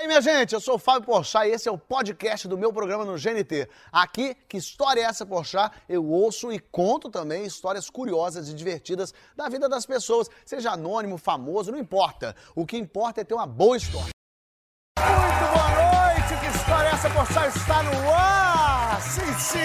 E aí, minha gente, eu sou o Fábio Porchat e esse é o podcast do meu programa no GNT. Aqui, que história é essa, Porchat? Eu ouço e conto também histórias curiosas e divertidas da vida das pessoas, seja anônimo, famoso, não importa. O que importa é ter uma boa história. Muito boa noite, que história é essa, Porchat? Está no ar! Sim, sim!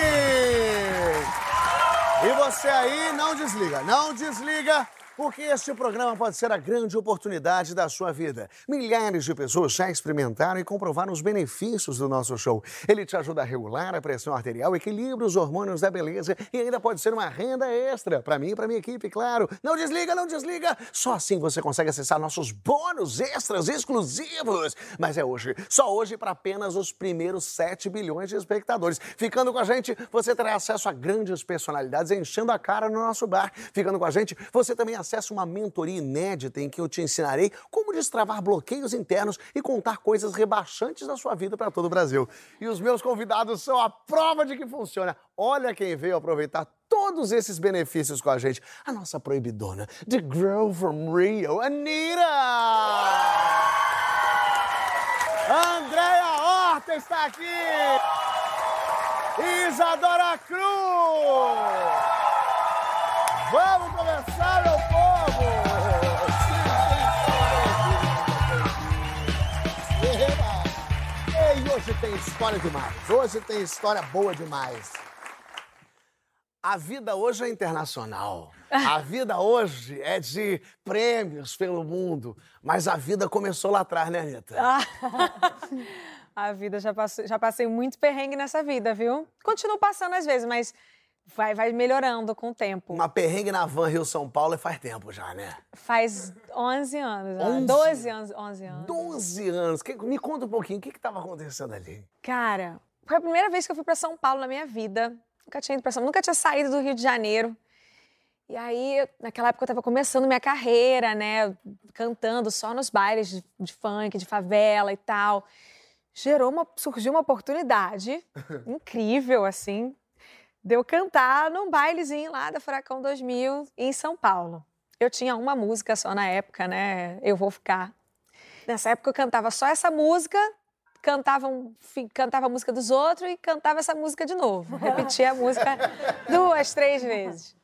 E você aí, não desliga, não desliga porque este programa pode ser a grande oportunidade da sua vida. Milhares de pessoas já experimentaram e comprovaram os benefícios do nosso show. Ele te ajuda a regular a pressão arterial, equilibra os hormônios da beleza e ainda pode ser uma renda extra. Para mim e para minha equipe, claro. Não desliga, não desliga. Só assim você consegue acessar nossos bônus extras exclusivos. Mas é hoje, só hoje para apenas os primeiros 7 bilhões de espectadores. Ficando com a gente, você terá acesso a grandes personalidades enchendo a cara no nosso bar. Ficando com a gente, você também acesse uma mentoria inédita em que eu te ensinarei como destravar bloqueios internos e contar coisas rebaixantes da sua vida para todo o Brasil. E os meus convidados são a prova de que funciona. Olha quem veio aproveitar todos esses benefícios com a gente. A nossa proibidona, The Girl from Rio, Anira! Andréia Horta está aqui! Isadora Cruz! Vamos começar, tem história demais. Hoje tem história boa demais. A vida hoje é internacional. A vida hoje é de prêmios pelo mundo. Mas a vida começou lá atrás, né, Anitta? A vida, já, passei, já passei muito perrengue nessa vida, viu? Continuo passando às vezes, mas vai, vai melhorando com o tempo. Uma perrengue na van Rio-São Paulo faz tempo já, né? Faz 11 anos, já. 11? 12 anos, 11 anos. 12 anos. Que- me conta um pouquinho, o que estava acontecendo ali? Cara, foi a primeira vez que eu fui pra São Paulo na minha vida. Nunca tinha ido pra São nunca tinha saído do Rio de Janeiro. E aí, naquela época, eu tava começando minha carreira, né? Cantando só nos bailes de, de funk, de favela e tal. Gerou uma, surgiu uma oportunidade incrível, assim, de eu cantar num bailezinho lá da Furacão 2000 em São Paulo. Eu tinha uma música só na época, né? Eu Vou Ficar. Nessa época eu cantava só essa música, cantava, cantava a música dos outros e cantava essa música de novo. Repetia a música duas, três vezes.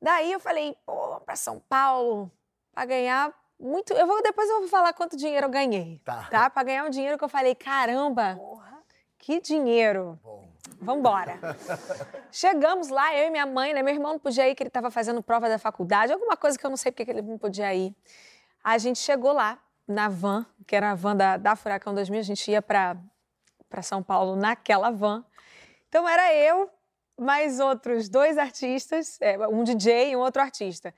Daí eu falei, pô, pra São Paulo, pra ganhar muito. Eu vou, depois eu vou falar quanto dinheiro eu ganhei. Tá. Tá? Pra ganhar um dinheiro que eu falei, caramba, que dinheiro. Bom. Vambora. Chegamos lá, eu e minha mãe, né? Meu irmão não podia ir, que ele estava fazendo prova da faculdade, alguma coisa que eu não sei porque que ele não podia ir. A gente chegou lá, na van, que era a van da, da Furacão 2000, a gente ia para São Paulo naquela van. Então era eu, mais outros dois artistas, é, um DJ e um outro artista.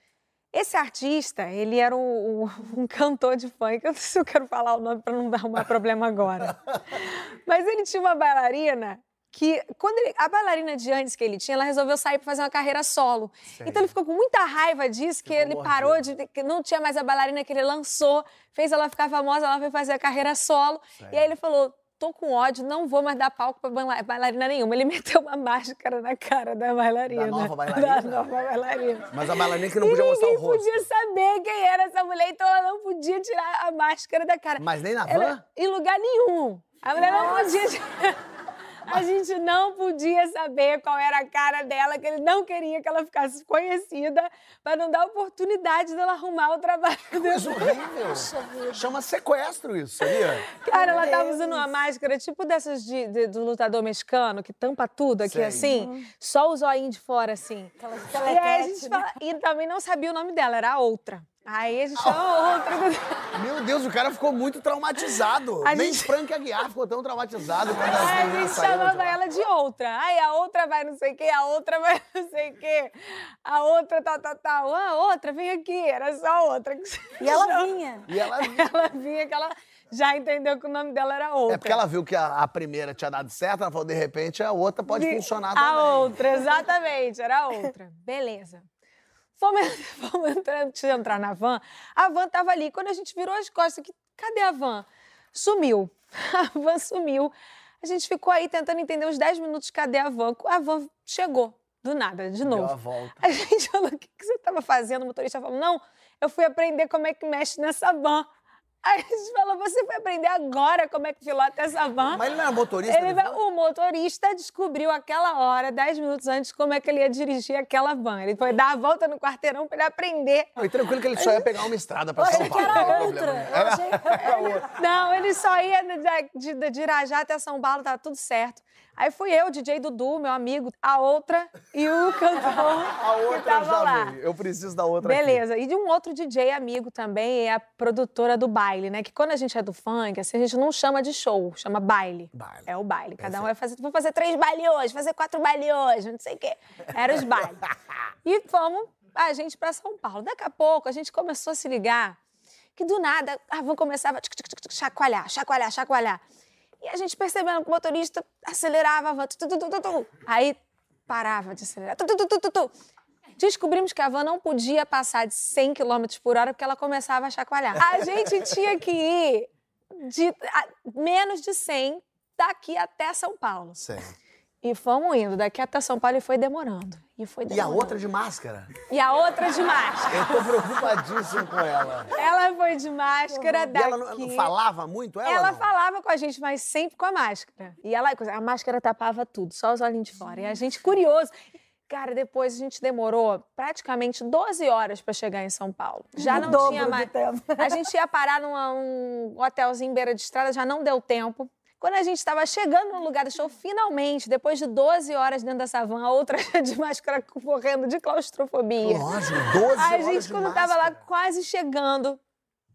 Esse artista, ele era um, um- um cantor de funk, eu não sei se eu quero falar o nome para não dar um problema agora. Mas ele tinha uma bailarina que, quando ele- a bailarina de antes que ele tinha, ela resolveu sair para fazer uma carreira solo. Sei. Então ele ficou com muita raiva disso, que Ficou ele parou de. que não tinha mais a bailarina que ele lançou, fez ela ficar famosa, ela foi fazer a carreira solo. Sei. E aí ele falou: tô com ódio, não vou mais dar palco pra baila- bailarina nenhuma. Ele meteu uma máscara na cara da bailarina. Da nova bailarina? Da nova bailarina. Mas a bailarina que não E podia mostrar o ninguém rosto. podia saber quem era essa mulher, então ela não podia tirar a máscara da cara. Mas nem na van? Ela- em lugar nenhum. A mulher não podia. A gente não podia saber qual era a cara dela, que ele não queria que ela ficasse conhecida, para não dar oportunidade dela arrumar o trabalho dela. horrível. Chama sequestro isso, sabia? Cara, ela tava usando uma máscara tipo dessas de, de- do lutador mexicano, que tampa tudo aqui Sei. assim, só o zoinho de fora assim. E aí a gente fala, e também não sabia o nome dela, era a outra. Aí a gente chama outra. Meu Deus, o cara ficou muito traumatizado. A Nem gente- Frank Aguiar ficou tão traumatizado quando as Aí a gente chamava lá. ela de outra. Aí a outra vai não sei o quê, a outra vai não sei o quê. A outra tal, tal, tal. Ah, outra, vem aqui. Era só a outra. E ela vinha. E ela... Ela vinha que ela já entendeu que o nome dela era outra. É porque ela viu que a, a primeira tinha dado certo, ela falou, de repente, a outra pode De- funcionar A também. outra, exatamente, era a outra. Beleza. Fomos, fomos entrar, antes de entrar na van, a van tava ali. Quando a gente virou as costas, que, cadê a van? Sumiu. A van sumiu. A gente ficou aí tentando entender uns 10 minutos cadê a van. A van chegou, do nada, de Deu novo. a volta. A gente falou, o que, que você estava fazendo? O motorista falou, não, eu fui aprender como é que mexe nessa van. Aí a gente falou, você vai aprender agora como é que pilota essa van. Mas ele não era motorista? Ele vai- o motorista descobriu aquela hora, 10 minutos antes, como é que ele ia dirigir aquela van. Ele foi dar a volta no quarteirão pra ele aprender. Não, e tranquilo que ele só ia pegar uma estrada pra São Paulo. era não outra. achei era outra. Não, ele só ia de, de, de Irajá até São Paulo, tava tudo certo. Aí fui eu, DJ Dudu, meu amigo, a outra e o cantor A que outra tava já lá. Eu preciso da outra aqui. Beleza. E de um outro DJ amigo também, é a produtora do baile, né? Que quando a gente é do funk, assim, a gente não chama de show, chama baile. Baile. É o baile. Cada um vai fazer, vou fazer três bailes hoje, fazer quatro bailes hoje, não sei o quê. Era os bailes. E fomos a gente pra São Paulo. Daqui a pouco a gente começou a se ligar que do nada a a tic, tic, tic, tic, chacoalhar, chacoalhar, chacoalhar. E a gente percebendo que o motorista acelerava a van. tu, tu, tu. Aí parava de acelerar. Descobrimos que a van não podia passar de 100 km por hora porque ela começava a chacoalhar. A gente tinha que ir de a- menos de 100 daqui até São Paulo. Sei. E fomos indo daqui até São Paulo e foi demorando. E foi E a demorando. outra de máscara? E a outra de máscara. Eu tô preocupadíssimo com ela. Ela foi de máscara E daqui. ela não, não falava muito? Ela, Ela não? falava com a gente, mas sempre com a máscara. E ela, a máscara tapava tudo, só os olhinhos de fora. E a gente curioso. Cara, depois a gente demorou praticamente 12 horas para chegar em São Paulo. Já não tinha mais. tempo. A gente ia parar num hotelzinho beira de estrada, já não deu tempo. Quando a gente estava chegando no lugar do show, finalmente, depois de 12 horas dentro dessa van, a outra de máscara correndo de claustrofobia. Lógico, 12 A horas gente, de quando tava lá quase chegando,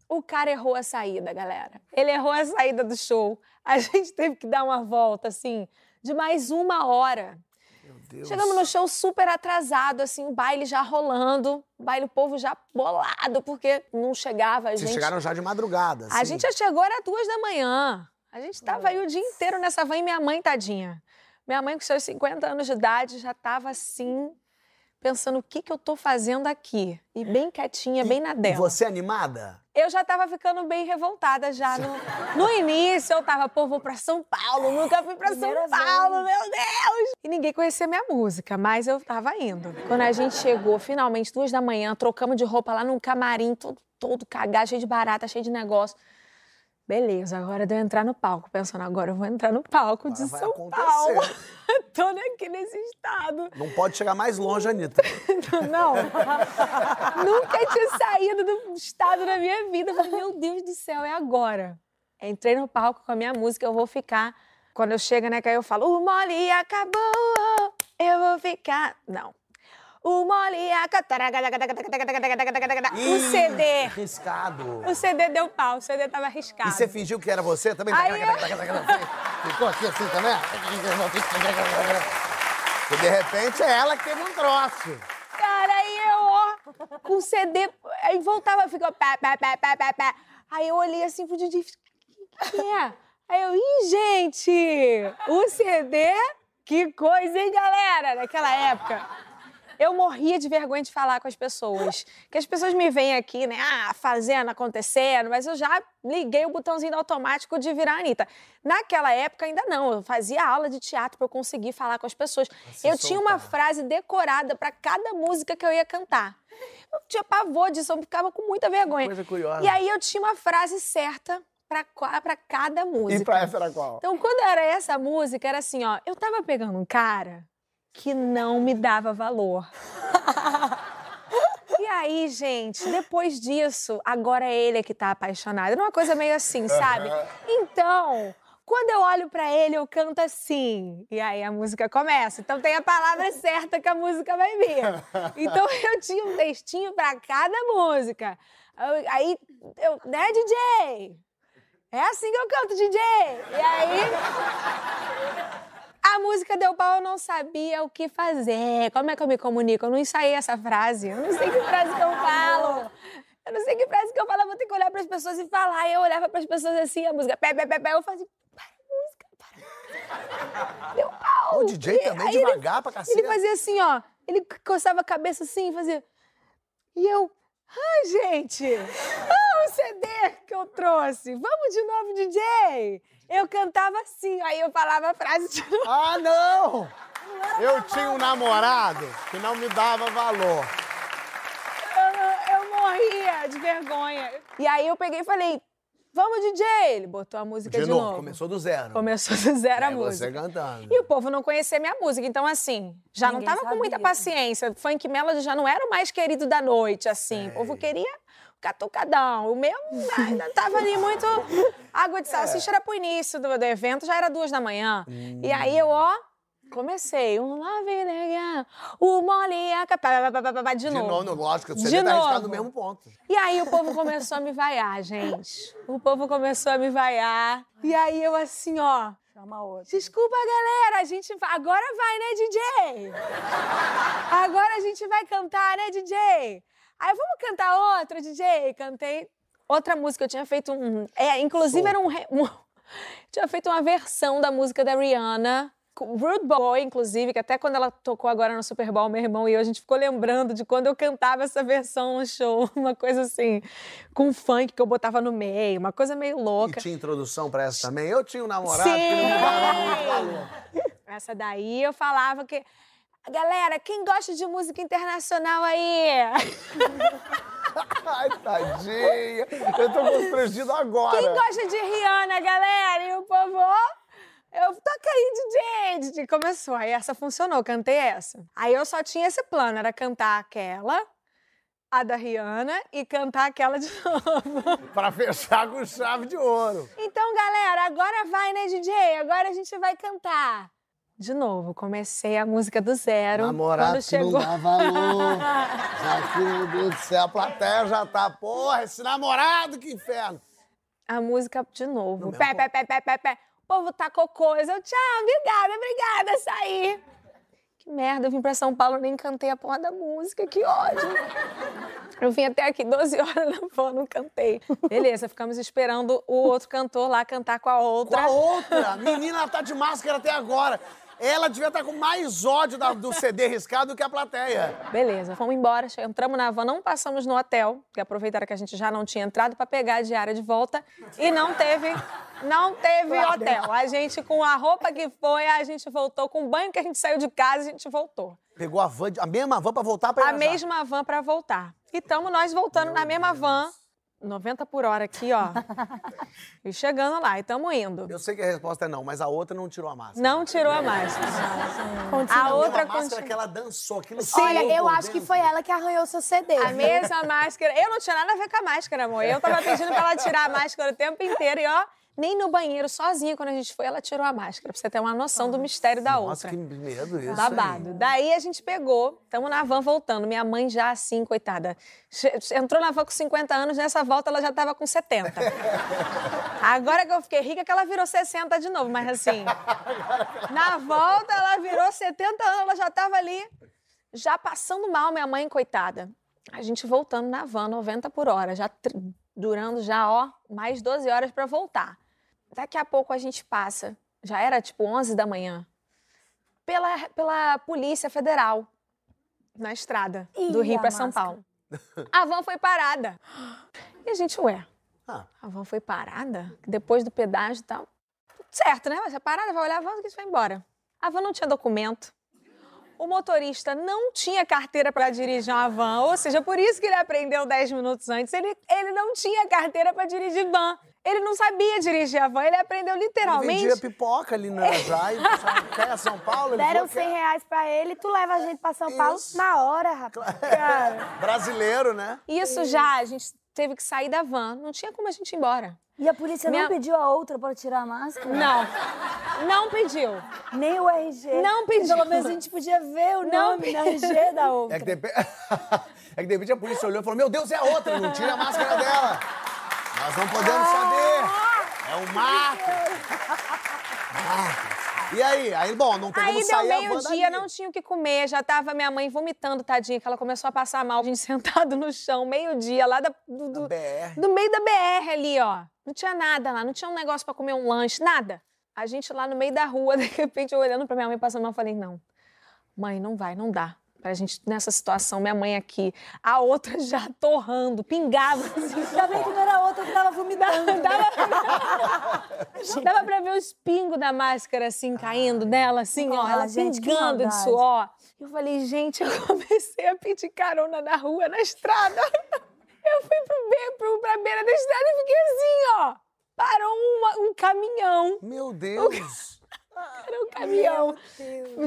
o cara errou a saída, galera. Ele errou a saída do show. A gente teve que dar uma volta, assim, de mais uma hora. Meu Deus. Chegamos no show super atrasado, assim, o baile já rolando, o baile, o povo já bolado, porque não chegava a Vocês gente. chegaram já de madrugada, A assim. gente já chegou, era duas da manhã. A gente tava aí o dia inteiro nessa van e minha mãe, tadinha. Minha mãe, com seus 50 anos de idade, já tava assim, pensando o que, que eu tô fazendo aqui. E bem quietinha, bem na E dela. você animada? Eu já tava ficando bem revoltada já. No, no início eu tava, pô, vou pra São Paulo, nunca fui pra São Primeira Paulo, vez. meu Deus! E ninguém conhecia minha música, mas eu tava indo. Quando a gente chegou, finalmente, duas da manhã, trocamos de roupa lá num camarim, todo, todo cagado, cheio de barata, cheio de negócio. Beleza, agora de eu entrar no palco, pensando, agora eu vou entrar no palco de Agora vai São acontecer. Paulo. Tô aqui nesse estado. Não pode chegar mais longe, Anitta. Não. Nunca tinha saído do estado da minha vida. Falei, meu Deus do céu, é agora. Entrei no palco com a minha música, eu vou ficar. Quando eu chego, né, que aí eu falo, o mole acabou, eu vou ficar. Não. O mole acabou. O CD. Riscado. O CD deu pau, o CD tava E arriscado. você fingiu que era você também? Aí eu- Ficou aqui assim também? E de repente é ela que teve um troço. Cara, aí eu, ó, com o CD, aí voltava, ficou pá, pá, pá, pá, pá, pá. Aí eu olhei assim pro Didi, que, que é? Aí eu, ih, gente, o CD, que coisa, hein, galera? Naquela época. Eu morria de vergonha de falar com as pessoas. Que as pessoas me veem aqui, né? Ah, fazendo, acontecendo, mas eu já liguei o botãozinho do automático de virar Anitta. Naquela época ainda não. Eu fazia aula de teatro para eu conseguir falar com as pessoas. eu tinha uma soltar. frase decorada para cada música que eu ia cantar. Eu tinha pavor disso, eu ficava com muita vergonha. Coisa curiosa. E aí eu tinha uma frase certa para cada música. E pra essa era qual? Então, quando era essa música, era assim, ó, eu tava pegando um cara que não me dava valor. e aí, gente, depois disso, agora é ele que tá apaixonado. Era uma coisa meio assim, sabe? Então, quando eu olho pra ele, eu canto assim. E aí a música começa. Então tem a palavra certa que a música vai vir. Então eu tinha um textinho pra cada música. Aí, eu, né, DJ? É assim que eu canto, DJ. E aí. A música deu pau, eu não sabia o que fazer. Como é que eu me comunico? Eu não ensaiei essa frase. Eu não sei que frase que eu falo. Eu não sei que frase que eu falo. Eu vou ter que olhar para as pessoas e falar. E eu olhava para as pessoas assim, a música, pé, pé, pé, pé. Eu fazia, para a música, para. Deu pau. O DJ também aí ele- devagar pra cacete. Ele fazia assim, ó. Ele coçava a cabeça assim e fazia. E eu. Ai, gente! Ah, o CD que eu trouxe! Vamos de novo, DJ! Eu cantava assim, aí eu falava a frase de novo. Ah, não! Eu tinha um namorado que não me dava valor. Eu, eu morria de vergonha. E aí eu peguei e falei: Vamos, DJ! Ele botou a música de, De novo, começou do zero. Começou do zero a É, música. você cantando. E o povo não conhecia minha música. Então, assim, já Ninguém não tava com muita sabia. paciência. Funk Melody já não era o mais querido da noite, assim. O povo queria catucadão. O meu ainda tava ali muito. Água de salsicha era pro início do, do evento, já era duas da manhã. E aí eu, ó, comecei. Um love legal, o mole, a capa- pá, pá, pá, pá, pá, de De novo. novo, no- lógico, você De tá novo. no mesmo ponto. E aí o povo começou a me vaiar, gente. O povo começou a me vaiar. E aí eu assim, ó. Chama outro. Desculpa, galera, a gente vai. Agora vai, né, DJ? Agora a gente vai cantar, né, DJ? Aí vamos cantar outra, DJ? Cantei outra música. Eu tinha feito um. É, inclusive era um. um- tinha feito uma versão da música da Rihanna. Rude Boy, inclusive, que até quando ela tocou agora no Super Bowl, meu irmão e eu, a gente ficou lembrando de quando eu cantava essa versão no show. Uma coisa assim, com funk que eu botava no meio, uma coisa meio E louca. tinha introdução pra essa também. Eu tinha um namorado Sim! que não me dava muito valor. Essa daí eu falava que. Galera, quem gosta de música internacional aí? Ai, tadinha. Eu tô constrangido agora. Quem gosta de Rihanna, galera? E o povo, eu toca aí, DJ, DJ. Começou, aí essa funcionou, cantei essa. Aí eu só tinha esse plano, era cantar aquela, a da Rihanna, e cantar aquela de novo. Pra fechar com chave de ouro. Então, galera, agora vai, né, DJ? Agora a gente vai cantar. De novo, comecei a música do zero. Namorado quando chegou... não dá valor. Já que, meu Deus do céu, a plateia já tá... Porra, esse namorado, que inferno. a música de novo. No Pé, pé, pé, pé, pé, pé. O povo tacou coisa. Eu, tchau, obrigada, obrigada, saí. Que merda, eu vim pra São Paulo, nem cantei a porra da música, que ódio. Eu vim até aqui 12 horas na van, não cantei. Beleza, ficamos esperando o outro cantor lá cantar com a Com outra. a outra. Menina ela tá de máscara até agora. Ela devia estar com mais ódio da- do CD riscado do que a plateia. Beleza, fomos embora, entramos na van, não passamos no hotel, porque aproveitaram que a gente já não tinha entrado pra pegar a diária de volta e não teve, não teve hotel. A gente com a roupa que foi, a gente voltou com o banho que a gente saiu de casa, a gente voltou. Pegou a van, a mesma van pra voltar pra A mesma van pra voltar. E estamos nós voltando na mesma van, 90 por hora aqui, ó. e chegando lá, e estamos indo. Eu sei que a resposta é não, mas a outra não tirou a máscara. Não tirou a máscara. A A outra outra máscara continua. que ela dançou, aquilo Olha, saiu eu acho que dentro. foi ela que arranhou seu CD. A mesma máscara. Eu não tinha nada a ver com a máscara, amor. Eu tava pedindo pra ela tirar a máscara o tempo inteiro e, ó, nem no banheiro, sozinha, quando a gente foi, ela tirou a máscara. Pra você ter uma noção do mistério da Nossa, outra. que medo isso. Babado. aí. Daí a gente pegou, estamos na van voltando. Minha mãe já assim, coitada. Entrou na van com 50 anos, nessa volta ela já tava com 70. Agora que eu fiquei rica, que ela virou 60 de novo, mas assim. Na volta ela virou 70 anos, ela já tava ali, já passando mal, minha mãe, coitada. A gente voltando na van, 90 por hora, já durando já, ó, mais 12 horas para voltar. Daqui a pouco a gente passa, já era tipo 11 da manhã, pela, pela Polícia Federal, na estrada do Ih, Rio a para São. Paulo. A van foi parada. E a gente, ué, Ah, a van foi parada? Depois do pedágio e tal. Tudo certo, né? Vai ser parada, vai olhar a van e vai embora. A van não tinha documento. O motorista não tinha carteira para dirigir uma van, ou seja, por isso que ele aprendeu 10 minutos antes. Ele, ele não tinha carteira para dirigir van. Ele não sabia dirigir a van, ele aprendeu ele literalmente. vendia pipoca ali no pessoal quer São Paulo. Ele Deram falou 100 que reais pra ele, tu leva a gente pra São Paulo Isso. na hora, rapaz. Cara. é brasileiro, né? Isso já, a gente teve que sair da van. Não tinha como a gente ir embora. E a polícia Minha- não pediu a outra pra tirar a máscara? Não. Não pediu. Nem o RG. Não pediu. Pelo menos a gente podia ver o Não nome da RG da outra. É que, de... repente- é que de repente a polícia olhou e falou: Meu Deus, é a outra, não tira a máscara dela. Nós não podemos saber. É um marco. Marco. E aí? Aí, bom, não tem Aí como sair a van meio-dia, dali. não tinha o que comer, já tava minha mãe vomitando, tadinha, que ela começou a passar mal, a gente sentado no chão, meio-dia, lá da, do, do, do meio da BR ali, ó. Não tinha nada lá, não tinha um negócio pra comer um lanche, nada. A gente lá no meio da rua, de repente, eu olhando pra minha mãe passando mal, eu falei, não, mãe, não vai, não dá. Pra gente, nessa situação, minha mãe aqui, a outra já torrando, pingava. Assim, Ainda bem que não era a outra que tava vomitando. Dava, dava pra ver os pingos da máscara, assim, caindo dela, assim, ó, ela gente, pingando de suor. Eu falei, gente, eu comecei a pedir carona na rua, na estrada. Eu fui pro be pro, pra beira da estrada e fiquei assim, ó. parou uma- um caminhão. Meu Deus! Era um caminhão.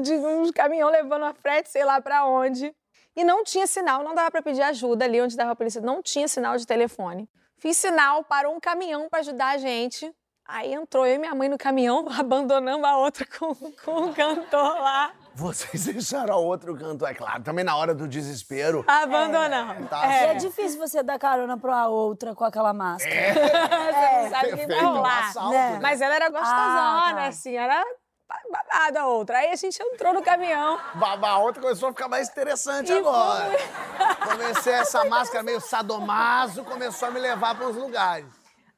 De um caminhão levando a frete, sei lá pra onde. E não tinha sinal, não dava pra pedir ajuda ali onde dava a polícia, não tinha sinal de telefone. Fiz sinal, parou um caminhão pra ajudar a gente. Aí entrou eu e minha mãe no caminhão, abandonamos a outra com, com o cantor lá. Vocês deixaram a outro canto, é claro. Também na hora do desespero. Abandonamos. Tá. É. É. difícil você dar carona pra outra com aquela máscara. Você não sabe o que vai um rolar. assalto, né? né? Mas ela era gostosona, Ah, tá. assim, era babada a outra. Aí a gente entrou no caminhão. Baba, a outra começou a ficar mais interessante E agora. Comecei essa máscara meio sadomaso, começou a me levar para uns lugares.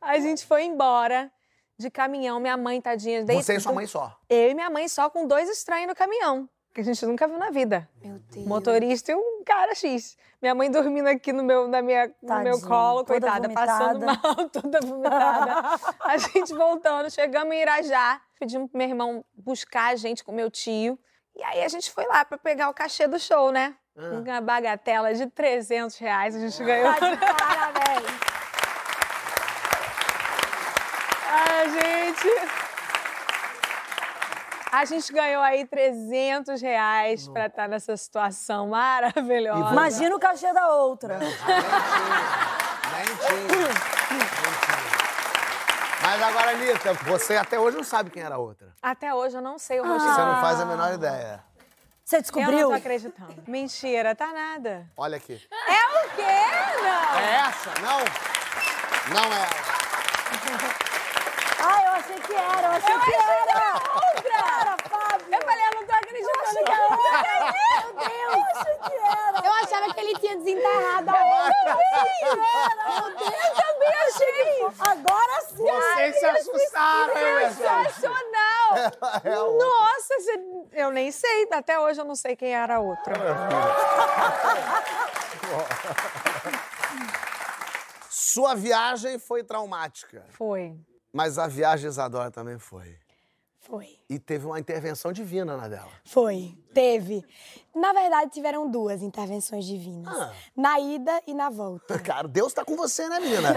A gente foi embora de caminhão, minha mãe, tadinha. dei- Você e sua mãe só. Eu e minha mãe só com dois estranhos no caminhão, que a gente nunca viu na vida. Meu Deus. Motorista e um cara X. Minha mãe dormindo aqui no meu, na minha, no meu colo, coitada, passando vomitada. mal, toda vomitada. a gente voltando, chegamos em Irajá, pedimos pro meu irmão buscar a gente com meu tio. E aí a gente foi lá pra pegar o cachê do show, né? Ah. Uma bagatela de 300 reais a gente ganhou. Tá de parabéns. Ai, gente. A gente ganhou aí 300 reais pra estar nessa situação maravilhosa. Imagina o cachê da outra. Nem. Mas agora, Anitta, você até hoje não sabe quem era a outra. Até hoje eu não sei o Ah. rosto. Você não faz a menor ideia. Você Eu não descobriu? tô acreditando. Mentira, tá nada. Olha aqui. É o quê? Não. É essa? Não? Não é ela. Eu achei que era, eu achei que era. Outra! Era, Fábio. Eu falei, eu não tô acreditando que é outra. Meu Deus, eu achei que era. Eu achava que ele tinha desenterrado a outra. Eu também achei. Agora sim. Vocês se assustaram, hein, pessoal? Sensacional! É outra. Nossa, você- eu nem sei. Até hoje eu não sei quem era a outra. Sua viagem foi traumática, Foi. Mas a viagem Isadora também foi. Foi. E teve uma intervenção divina na dela. Foi. Teve. Na verdade, tiveram duas intervenções divinas. Ah. Na ida e na volta. Cara, Deus tá com você, né, menina?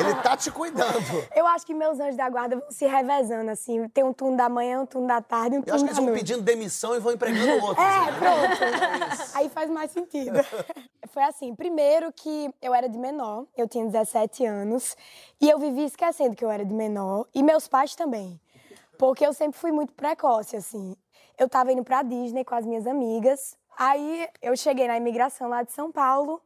Ele tá te cuidando. Eu acho que meus anjos da guarda vão se revezando, assim. Tem um turno da manhã, um turno da tarde, um Eu acho turno que eles da vão noite. pedindo demissão e vão empregando outros. É, né? pronto. Aí faz mais sentido. Foi assim, primeiro que eu era de menor, eu tinha 17 anos, e eu vivi esquecendo que eu era de menor, e meus pais também. Porque eu sempre fui muito precoce, assim. Eu tava indo pra Disney com as minhas amigas, aí eu cheguei na imigração lá de São Paulo.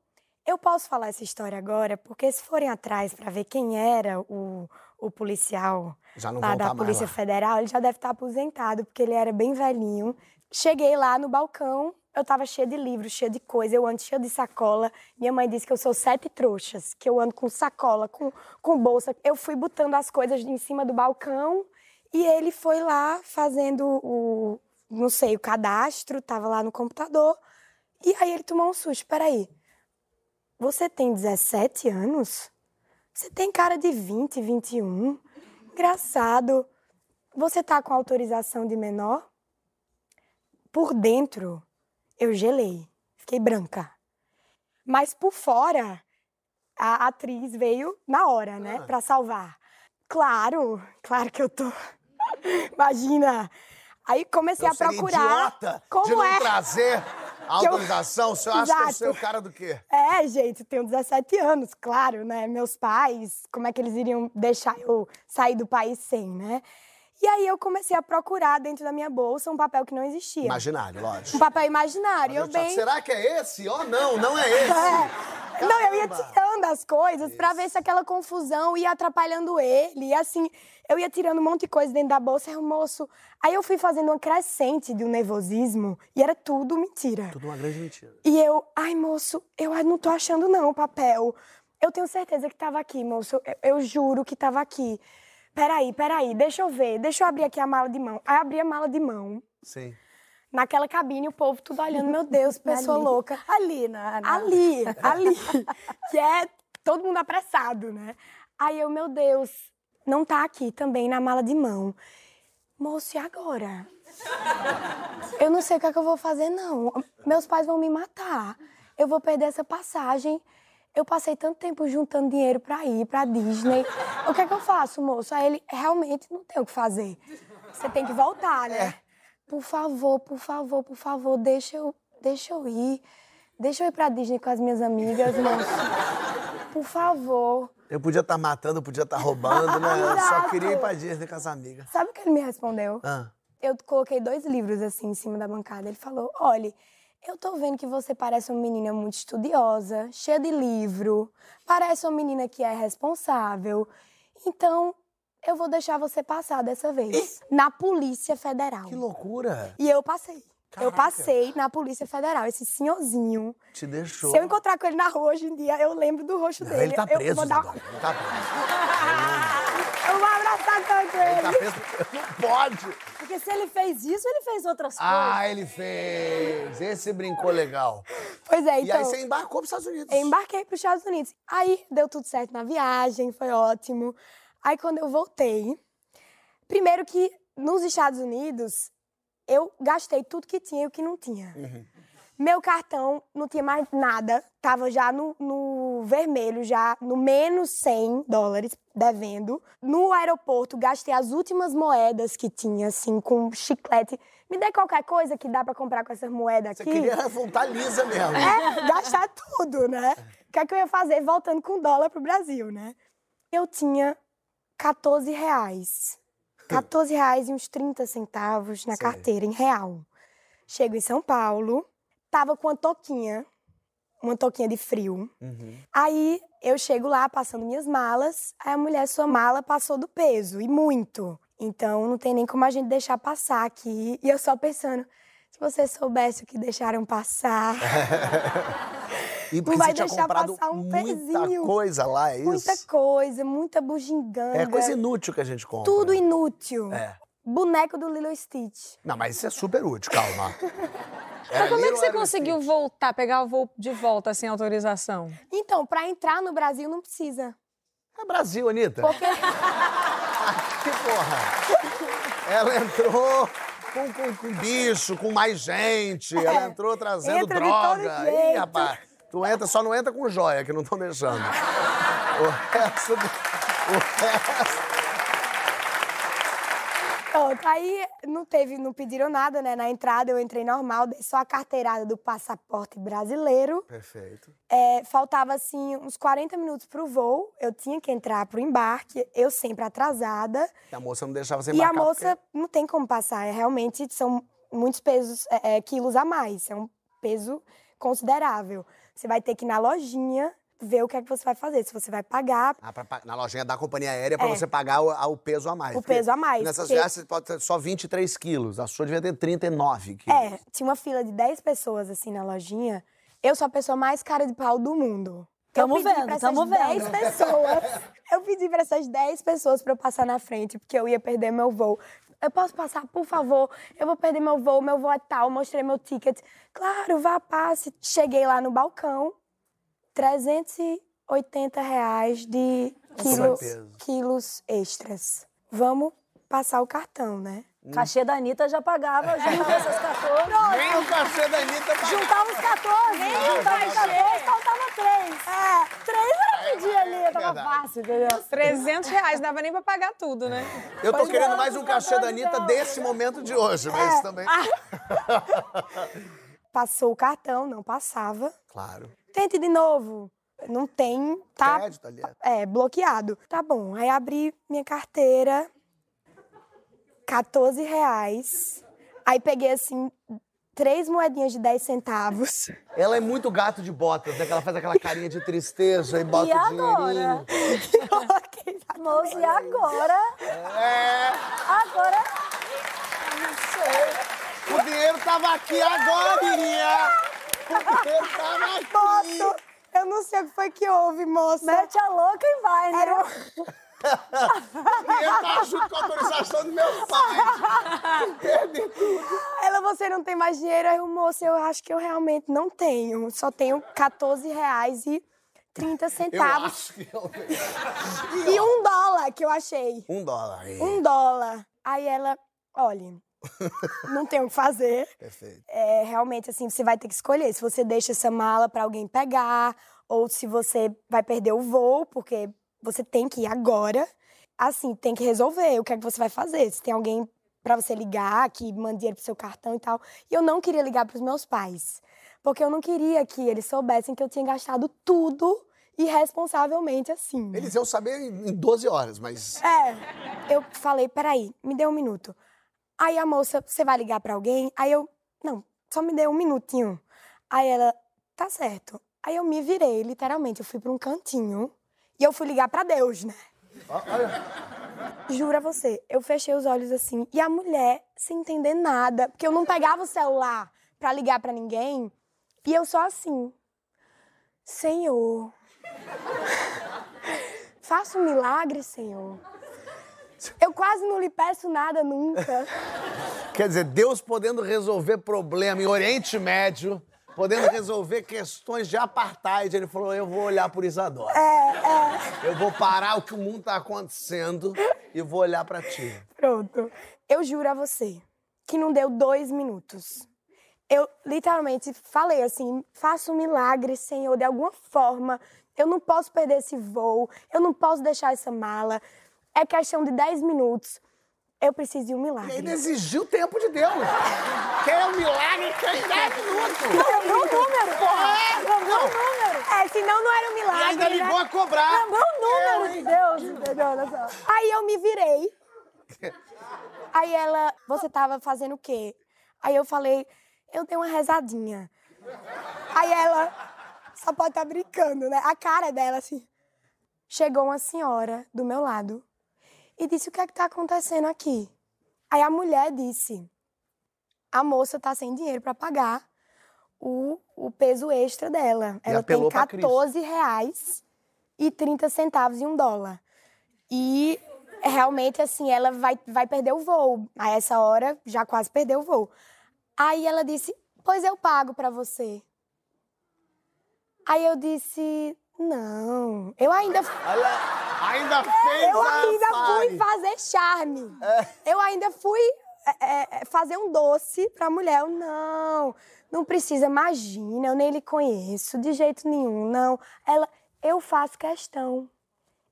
Eu posso falar essa história agora, porque se forem atrás pra ver quem era o, o policial lá da tá Polícia lá. Federal, ele já deve estar aposentado, porque ele era bem velhinho. Cheguei lá no balcão, eu tava cheia de livros, cheia de coisa, eu ando cheia de sacola. Minha mãe disse que eu sou sete trouxas, que eu ando com sacola, com, com bolsa. Eu fui botando as coisas em cima do balcão e ele foi lá fazendo o, não sei, o cadastro, tava lá no computador. E aí ele tomou um susto. Peraí, você tem 17 anos? Você tem cara de 20, 21? Engraçado. Você tá com autorização de menor? Por dentro, eu gelei. Fiquei branca. Mas por fora, a atriz veio na hora, né? Pra salvar. Claro, claro que eu tô. Imagina. Aí comecei Eu a procurar. idiota como de não é? trazer a eu- autorização. O senhor acha que eu Exato. sou o cara do quê? É, gente, eu tenho 17 anos, claro, né? Meus pais, como é que eles iriam deixar eu sair do país sem, né? E aí eu comecei a procurar dentro da minha bolsa um papel que não existia. Imaginário, lógico. Um papel imaginário. Eu Eu bem. Será que é esse? Oh, não, não é esse. É. Não, eu ia tirando as coisas pra ver se aquela confusão ia atrapalhando ele. E assim, eu ia tirando um monte de coisa dentro da bolsa. Aí o moço. Aí eu fui fazendo uma crescente de um nervosismo e era tudo mentira. Tudo uma grande mentira. E eu, ai, moço, eu não tô achando não o papel. Eu tenho certeza que tava aqui, moço. Eu, eu juro que tava aqui. Peraí, peraí, deixa eu ver, deixa eu abrir aqui a mala de mão. Aí abri a mala de mão. Sim. Naquela cabine, o povo tudo olhando, meu Deus, pessoa Ali. louca. Ali, na, na... Ali, ali. que é todo mundo apressado, né? Aí eu, meu Deus, não tá aqui também na mala de mão. Moço, e agora? Eu não sei o que, é que eu vou fazer, não. Meus pais vão me matar. Eu vou perder essa passagem. eu passei tanto tempo juntando dinheiro pra ir pra Disney. O que é que eu faço, moço? Aí ele, realmente não tem o que fazer. Você tem que voltar, né? Por favor, por favor, por favor, deixa eu, deixa eu ir. Deixa eu ir pra Disney com as minhas amigas, moço. Por favor. Eu podia estar matando, podia estar roubando, né? Eu só queria ir pra Disney com as amigas. Sabe o que ele me respondeu? Ah. Eu coloquei dois livros assim em cima da bancada. Ele falou: Olha, eu tô vendo que você parece uma menina muito estudiosa, cheia de livro, parece uma menina que é responsável. Então, eu vou deixar você passar dessa vez. Na Polícia Federal. Que loucura! E eu passei. Eu Caraca. passei na Polícia Federal. Esse senhorzinho. Te deixou. Se eu encontrar com ele na rua hoje em dia, eu lembro do rosto Não, dele. ele tá eu preso, vou dar... Ele tá preso. Eu vou abraçar tanto Ele ele. tá preso. Não pode. Porque se ele fez isso, ele fez outras coisas. Ah, ele fez. Esse brincou legal. Pois é, E então. aí você embarcou pros Estados Unidos. Eu embarquei para os Estados Unidos. Aí deu tudo certo na viagem, foi ótimo. Aí quando eu voltei, primeiro que nos Estados Unidos eu gastei tudo que tinha e o que não tinha. Meu cartão não tinha mais nada, tava já no, no vermelho, já no menos 100 dólares devendo. No aeroporto gastei as últimas moedas que tinha, assim, com chiclete. Me dê qualquer coisa que dá para comprar com essas moedas Você aqui. queria voltar lisa mesmo. É, gastar tudo, né? O que é que eu ia fazer voltando com dólar pro Brasil, né? Eu tinha 14 reais. 14 reais e uns 30 centavos na carteira, em real. Chego em São Paulo, tava com uma toquinha, uma toquinha de frio. Uhum. Aí eu chego lá passando minhas malas, aí a mulher, sua mala passou do peso, e muito. Então não tem nem como a gente deixar passar aqui. E eu só pensando, se você soubesse o que deixaram passar. E porque vai você tinha deixar comprado passar um muita pezinho. coisa lá, é isso? Muita coisa, muita bugiganga. É coisa inútil que a gente compra. Tudo inútil. É. Boneco do Lilo Stitch. Não, mas isso é super útil, calma. Mas como é que você conseguiu voltar, pegar o voo de volta sem autorização? Então, pra entrar no Brasil não precisa. É Brasil, Anitta. Porque Que porra. Ela entrou com, com, com bicho, com mais gente. Ela entrou trazendo É. Entra de todo droga. Ih, jeito. rapaz. Tu entra, só não entra com joia, que não estão deixando. O resto... do- O resto... Pronto, aí não teve, não pediram nada, né? Na entrada eu entrei normal, dei só a carteirada do passaporte brasileiro. Perfeito. É, faltava, assim, uns 40 minutos pro voo. Eu tinha que entrar pro embarque, eu sempre atrasada. E a moça não deixava você E a embarcar. moça não tem como passar. É, realmente são muitos pesos, é, é, quilos a mais. É um peso considerável. Você vai ter que ir na lojinha ver o que é que você vai fazer. Se você vai pagar. Ah, pra na lojinha da companhia aérea pra É. você pagar o, a- o peso a mais. O peso a mais, Nessas porque- viagens você pode ter só 23 quilos. A sua devia ter 39 quilos. É, tinha uma fila de 10 pessoas assim na lojinha. Eu sou a pessoa mais cara de pau do mundo. Tamo eu pedi vendo, pra tamo essas 10 vendo. pessoas. Eu pedi pra essas 10 pessoas pra eu passar na frente, porque eu ia perder meu voo. Eu posso passar, por favor? Eu vou perder meu voo, meu voo é tal, mostrei meu ticket. Claro, vá, passe. Cheguei lá no balcão, 380 reais de quilo, quilos extras. Vamos passar o cartão, né? Hum. Cachê da Anitta já pagava, juntava essas 14. Nem o cachê da Anitta pagava. Juntava os 14, nem juntava os 14, faltava 3. É, 3 Todo dia ali, tava fácil, entendeu? 300 reais, dava nem pra pagar tudo, né? Eu tô querendo mais um cachê da Anitta desse momento de hoje, mas é. também. Ah. Passou o cartão, não passava. Claro. Tente de novo. Não tem, tá? Crédito ali. É, é bloqueado. Tá bom, aí abri minha carteira, 14 reais. Aí peguei assim, três moedinhas de 10 centavos. Ela é muito gato de botas, né? Que ela faz aquela carinha de tristeza e bota E o dinheirinho. Moço, e agora? É, Agora. o dinheiro tava aqui agora, menina! O dinheiro tava aqui! Moço, eu não sei o que foi que houve, moça. Mete a louca e vai, né? Era dinheiro tava junto com a autorização do meu pai. Perdi tudo. Ela, você não tem mais dinheiro? Aí o moço, eu acho que eu realmente não tenho. Só tenho 14 reais e 30 Eu centavos. acho que eu... E um dólar que eu achei. Um dólar aí. Um dólar. Aí ela, olha, não tem o que fazer. Perfeito. É, realmente, assim, você vai ter que escolher. Se você deixa essa mala pra alguém pegar, ou se você vai perder o voo, porque você tem que ir agora. Assim, tem que resolver o que é que você vai fazer. Se tem alguém para você ligar, que manda dinheiro pro seu cartão e tal. E eu não queria ligar pros meus pais, porque eu não queria que eles soubessem que eu tinha gastado tudo irresponsavelmente assim. Eles iam saber em 12 horas, mas. É, eu falei, peraí, me dê um minuto. Aí a moça, você vai ligar pra alguém? Aí eu, não, só me dê um minutinho. Aí ela, tá certo. Aí eu me virei, literalmente, eu fui pra um cantinho e eu fui ligar pra Deus, né? Jura você, eu fechei os olhos assim e a mulher sem entender nada, porque eu não pegava o celular pra ligar pra ninguém e eu só assim, Senhor, faça um milagre, Senhor. Eu quase não lhe peço nada nunca. Quer dizer, Deus podendo resolver problema em Oriente Médio, podendo resolver questões de apartheid, ele falou: eu vou olhar por Isadora. É, Eu vou parar o que o mundo tá acontecendo e vou olhar pra ti. Pronto. Eu juro a você que não deu dois minutos. Eu literalmente falei assim: faça um milagre, Senhor, de alguma forma. Eu não posso perder esse voo, eu não posso deixar essa mala. É questão de dez minutos. Eu preciso de um E milagre. ainda exigiu o tempo de Deus. Quer um milagre, quer em 10 minutos. Lembrou o número, porra! É, Lembrou o número! É, senão não era um E milagre. ainda né? ligou a cobrar. Lembrou o número de Deus, entendeu? Olha só. Aí eu me virei. Aí ela, você tava fazendo o quê? Aí eu falei, eu dei uma rezadinha. Aí ela, só pode estar brincando, né? A cara dela, assim. Chegou uma senhora do meu lado e disse: O que é que tá acontecendo aqui? Aí a mulher disse: A moça tá sem dinheiro para pagar o, o peso extra dela. E Ela tem apelou pra Cristo. 14 reais e 30 centavos em um dólar. E realmente, assim, ela vai, vai perder o voo. A essa hora, já quase perdeu o voo. Aí ela disse: Pois eu pago para você. Aí eu disse: Não, eu ainda. Olha, ainda fez Eu ainda fui fazer charme. Eu ainda fui é, é, fazer um doce pra mulher. Eu, não, não precisa, imagina, eu nem lhe conheço, de jeito nenhum, não. Ela, eu faço questão.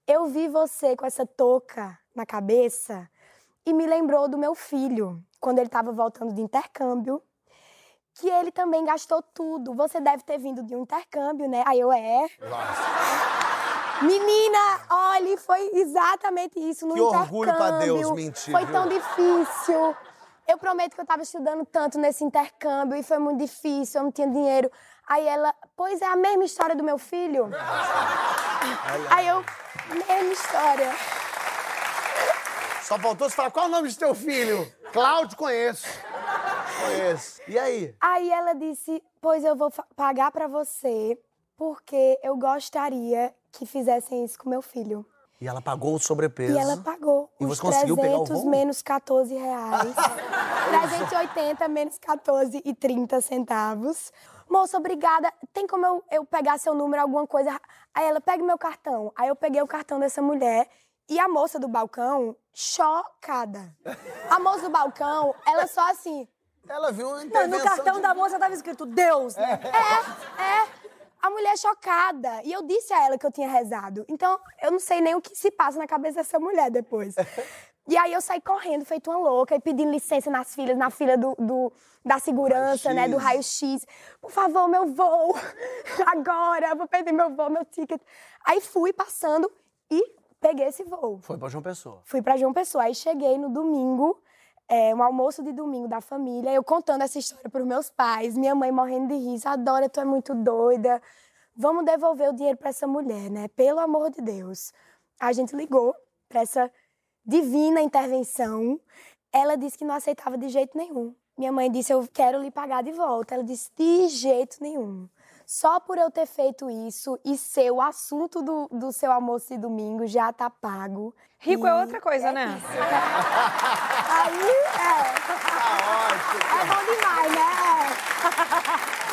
Eu vi você com essa touca na cabeça e me lembrou do meu filho, quando ele estava voltando de intercâmbio, que ele também gastou tudo. Você deve ter vindo de um intercâmbio, né? Aí eu, é. Menina, olha, foi exatamente isso no Que orgulho pra Deus intercâmbio. mentir, Foi tão difícil. Eu prometo que eu tava estudando tanto nesse intercâmbio e foi muito difícil, eu não tinha dinheiro. Aí ela, pois é a mesma história do meu filho. Aí eu, mesma história. Só faltou você falar, qual é o nome de teu filho? Cláudio, conheço. Conheço. E aí? Aí ela disse, pois eu vou pagar pra você porque eu gostaria que fizessem isso com meu filho. E ela pagou o sobrepeso. E ela pagou E os você conseguiu pegar o 300 voo? menos 14 reais. 380 menos 14 e 30 centavos. Moça, obrigada. Tem como eu, eu pegar seu número, alguma coisa? Aí ela, pega meu cartão. Aí eu peguei o cartão dessa mulher e a moça do balcão, chocada. A moça do balcão, ela só assim... Ela viu uma Não, intervenção no cartão de- da moça tava escrito Deus, né? É, é. A mulher chocada. E eu disse a ela que eu tinha rezado. Então, eu não sei nem o que se passa na cabeça dessa mulher depois. E aí eu saí correndo, feito uma louca, e pedindo licença nas filas, na fila do, do- da segurança, né? Do raio-x. Por favor, meu voo. Agora, vou perder meu voo, meu ticket. Aí fui passando e peguei esse voo. Foi pra João Pessoa. Fui pra João Pessoa. Aí cheguei no domingo, é, um almoço de domingo da família, eu contando essa história pros meus pais, minha mãe morrendo de rir. Adora, tu é muito doida. Vamos devolver o dinheiro pra essa mulher, né? Pelo amor de Deus. A gente ligou pra essa divina intervenção. Ela disse que não aceitava de jeito nenhum. Minha mãe disse: Eu quero lhe pagar de volta. Ela disse: De jeito nenhum. Só por eu ter feito isso e ser o assunto do, do seu almoço de domingo já tá pago. Rico E é outra coisa, né? isso. Aí, é. É bom demais, né?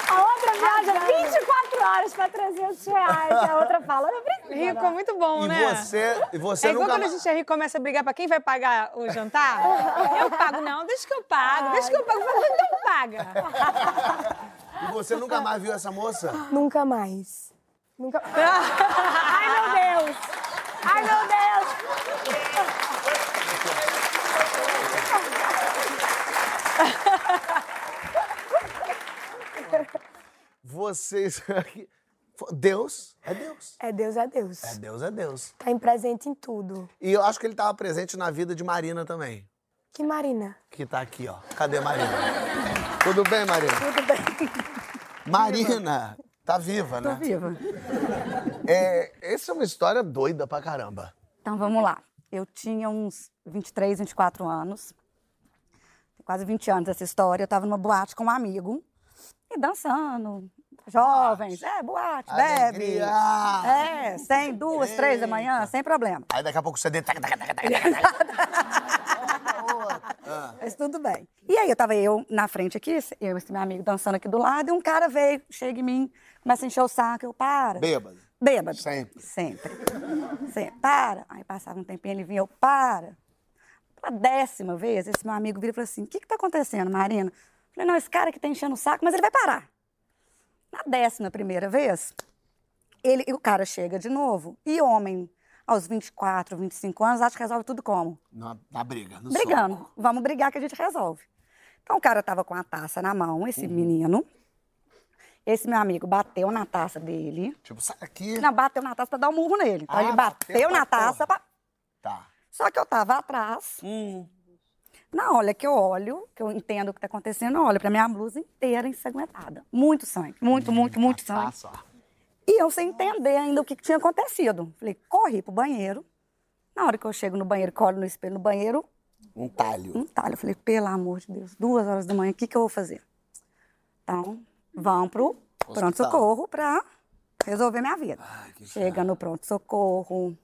A outra viaja 24 horas pra 300 reais. A outra fala, não precisa. Rico é muito bom, E né? você, e você é igual nunca quando a gente é rico começa a brigar pra quem vai pagar o jantar. Eu pago, não, deixa que eu pago, deixa que eu pago. Então paga. E você nunca mais viu essa moça? Nunca mais. Nunca. Ai, meu Deus! Ai, meu Deus! Vocês. Deus é Deus. É Deus, é Deus. É Deus é Deus. Tá em presente em tudo. E eu acho que ele estava presente na vida de Marina também. Que Marina? Que tá aqui, ó. Cadê Marina? Tudo bem, Marina? Tudo bem. Marina, tá viva, Tô né? viva. É, essa é uma história doida pra caramba. Então vamos lá. Eu tinha uns 23, 24 anos. Quase 20 anos essa história. Eu estava numa boate com um amigo e dançando. Jovens, é, boate, bebe. Alegria! É, sem duas, três da manhã, sem problema. Aí daqui a pouco o CD. Ah, Mas tudo bem. E aí eu tava eu na frente aqui, eu e esse meu amigo dançando aqui do lado, e um cara veio, chega em mim, começa a encher o saco, eu para. Bêbado. Bêbado. Sempre. Sempre. Sempre. Para. Aí passava um tempinho, ele vinha, eu, para. Pela décima vez, esse meu amigo vira e falou assim, o que que tá acontecendo, Marina? Eu falei, não, esse cara que tá enchendo o saco, mas ele vai parar. Na décima primeira vez, ele, o cara chega de novo, e homem, aos 24, 25 anos, acha que resolve tudo como? Na, na briga, no Brigando. soco. Vamos brigar que a gente resolve. Então o cara tava com a taça na mão, esse Uhum. menino. Esse meu amigo bateu na taça dele. Tipo, sai aqui. Não, bateu na taça pra dar um murro nele. Então Ah, ele bateu bateu na taça. porra. pra- Tá. Só que eu tava atrás. Hum. Na hora que eu olho, que eu entendo o que tá acontecendo, eu olho pra minha blusa inteira ensanguentada. Muito sangue. Muito, muito, muito sangue. Ó. E eu sem entender ainda o que, que tinha acontecido. Falei, corri pro banheiro. Na hora que eu chego no banheiro, que olho no espelho no banheiro, Um talho. um talho. Eu falei, pelo amor de Deus, duas horas da manhã, o que, que eu vou fazer? Então, vão pro pronto-socorro pra resolver minha vida. Ai, Chega no pronto-socorro,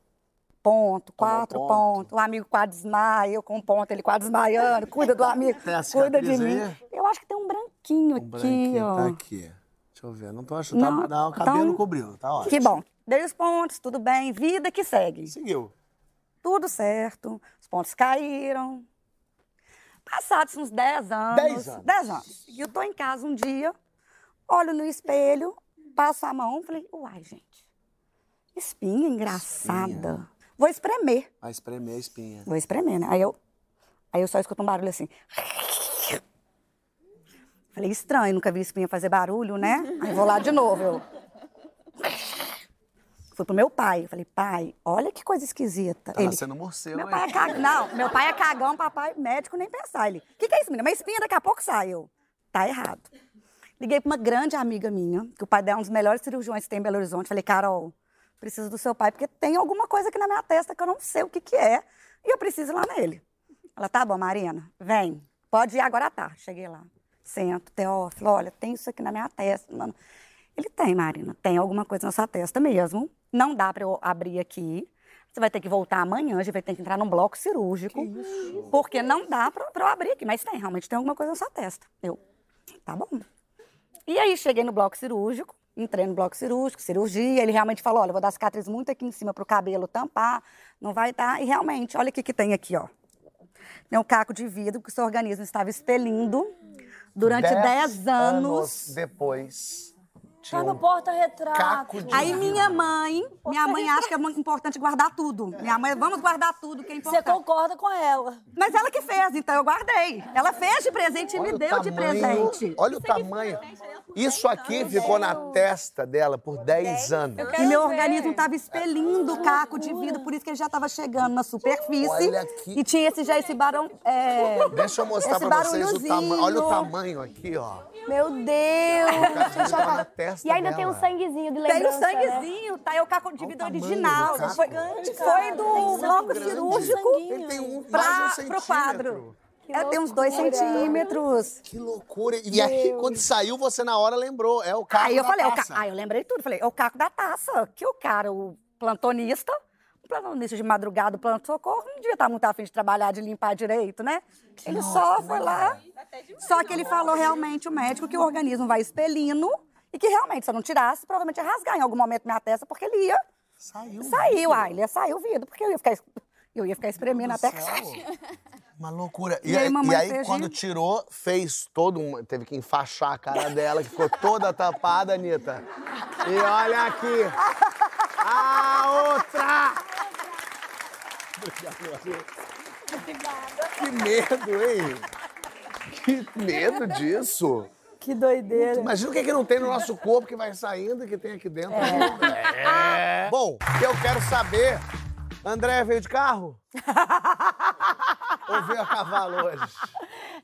ponto, quatro ponto. pontos. O amigo quase desmaia, eu com um ponto, ele quase desmaiando. Cuida do amigo, cuida de mim. aí? Eu acho que tem um branquinho Um aqui, branquinho ó. tá aqui. Deixa eu ver. Não tô achando. Tá, Não, não, o cabelo então- cobriu. Tá ótimo. Que bom. Dei os pontos, tudo bem, vida que segue. Seguiu. Tudo certo, os pontos caíram. Passados uns 10 anos. Dez anos. 10 anos. E eu tô em casa um dia, olho no espelho, passo a mão, falei, uai, gente, espinha engraçada. Vou espremer. Vai espremer a espinha. Vou espremer, né? Aí eu, aí eu só escuto um barulho assim. Falei, estranho, nunca vi espinha fazer barulho, né? Aí vou lá de novo. Eu... Fui pro meu pai. Falei, pai, olha que coisa esquisita. Tá Ele, nascendo morcego. meu pai é cagão. Não, meu pai é cagão, papai médico, nem pensar. Ele, o que, que é isso, menina? Uma espinha daqui a pouco sai. Eu, tá errado. Liguei pra uma grande amiga minha, que o pai dela é um dos melhores cirurgiões que tem em Belo Horizonte. Falei, Carol, preciso do seu pai, porque tem alguma coisa aqui na minha testa que eu não sei o que, que é. E eu preciso ir lá nele. Ela, tá bom, Marina, vem. Pode ir agora à tarde. Cheguei lá. Sento, Teófilo, olha, tem isso aqui na minha testa. Mano. Ele tem, Marina, tem alguma coisa na sua testa mesmo. Não dá para eu abrir aqui. Você vai ter que voltar amanhã, a gente vai ter que entrar num bloco cirúrgico. Porque não dá para eu abrir aqui. Mas tem, realmente tem alguma coisa na sua testa. Eu, tá bom. E aí cheguei no bloco cirúrgico, entrei no bloco cirúrgico, cirurgia. Ele realmente falou: olha, eu vou dar cicatriz muito aqui em cima para o cabelo tampar, não vai dar. E realmente, olha o que, que tem aqui, ó. Tem um caco de vidro que o seu organismo estava expelindo durante 10 anos. depois. Tá no porta-retrato. caco de Aí minha mãe, minha mãe acha que é muito importante guardar tudo. Minha mãe, vamos guardar tudo que é Você importante. concorda com ela. Mas ela que fez, então eu guardei. Ela fez de presente e me deu de tamanho- presente. Olha o tamanho. Isso aqui ficou na testa dela por 10 anos. E meu organismo estava expelindo o caco de vidro, por isso que ele já estava chegando na superfície. Olha aqui. E tinha esse, já esse barão. É, Deixa eu mostrar pra vocês o tamanho. Olha o tamanho aqui, ó. Meu Deus! Ficou na testa E ainda tem um dela. sanguezinho de Tem o lembrança, né? sanguezinho, tá? É o caco de tamanho original. Foi, Gigante, foi cara. do bloco grande. cirúrgico Ele tem um, um pra, centímetro. pro quadro. Que É, tem uns dois centímetros. Que loucura. E aí, quando saiu, você na hora lembrou. É o caco Aí eu da falei, é ca... taça. aí eu lembrei tudo. Falei, é o caco da taça. Que o cara, o plantonista, o plantonista de madrugada, o pronto-socorro, não devia estar muito afim de trabalhar, de limpar direito, né? ele só foi lá. Só que ele falou realmente, o médico, que o organismo vai expelindo e que realmente, se eu não tirasse, provavelmente ia rasgar em algum momento minha testa, porque ele ia Saiu. Saiu, ah, ele ia sair o vidro, porque eu ia ficar Eu ia ficar espremendo até que. Uma loucura. E, E aí, e aí, quando tirou, fez todo um. Teve que enfaixar a cara dela, que ficou toda tapada, Anitta. E olha aqui. A outra! Que medo, hein? Que medo disso. Que doideira. Imagina o que, que não tem no nosso corpo que vai saindo e que tem aqui dentro. É. Bom, o que eu quero saber. André veio de carro? Ou veio a cavalo hoje?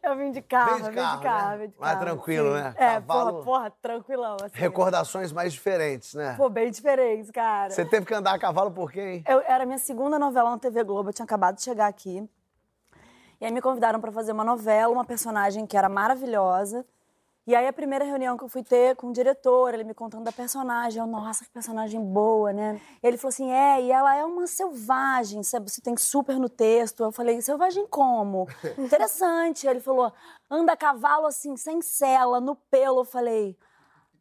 Eu vim de carro, Veio de vim carro, de carro, né? vim de Mais carro. tranquilo, sim. né? É, Cavalo- porra, porra, tranquilão. Assim. Recordações mais diferentes, né? Pô, bem diferentes, cara. Você teve que andar a cavalo por quem? Eu, era a minha segunda novela na TV Globo, eu tinha acabado de chegar aqui. E aí me convidaram para fazer uma novela, uma personagem que era maravilhosa. E aí a primeira reunião que eu fui ter com o diretor, ele me contando da personagem, eu, nossa, que personagem boa, né? E ele falou assim, é, e ela é uma selvagem, sabe? Você tem super no texto. Eu falei, selvagem como? Interessante. Ele falou, anda a cavalo assim, sem sela, no pelo. Eu falei,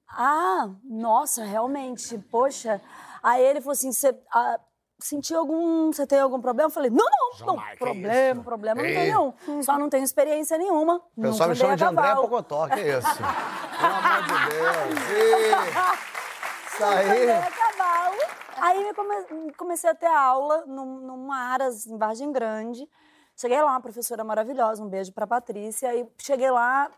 ah, nossa, realmente, poxa. Aí ele falou assim: você ah, sentiu algum. Você tem algum problema? Eu falei: não, não, não. Jamais, que Problema, isso? problema não Ei. tem nenhum. Só não tenho experiência nenhuma. O pessoal me chama de a André cavalo. Pocotó, que é isso? Pelo amor de Deus. Ih, Isso aí. Andei a cavalo. Aí me come- comecei a ter aula num, numa Aras, em Vargem Grande. Cheguei lá, uma professora maravilhosa, um beijo pra Patrícia. Aí cheguei lá,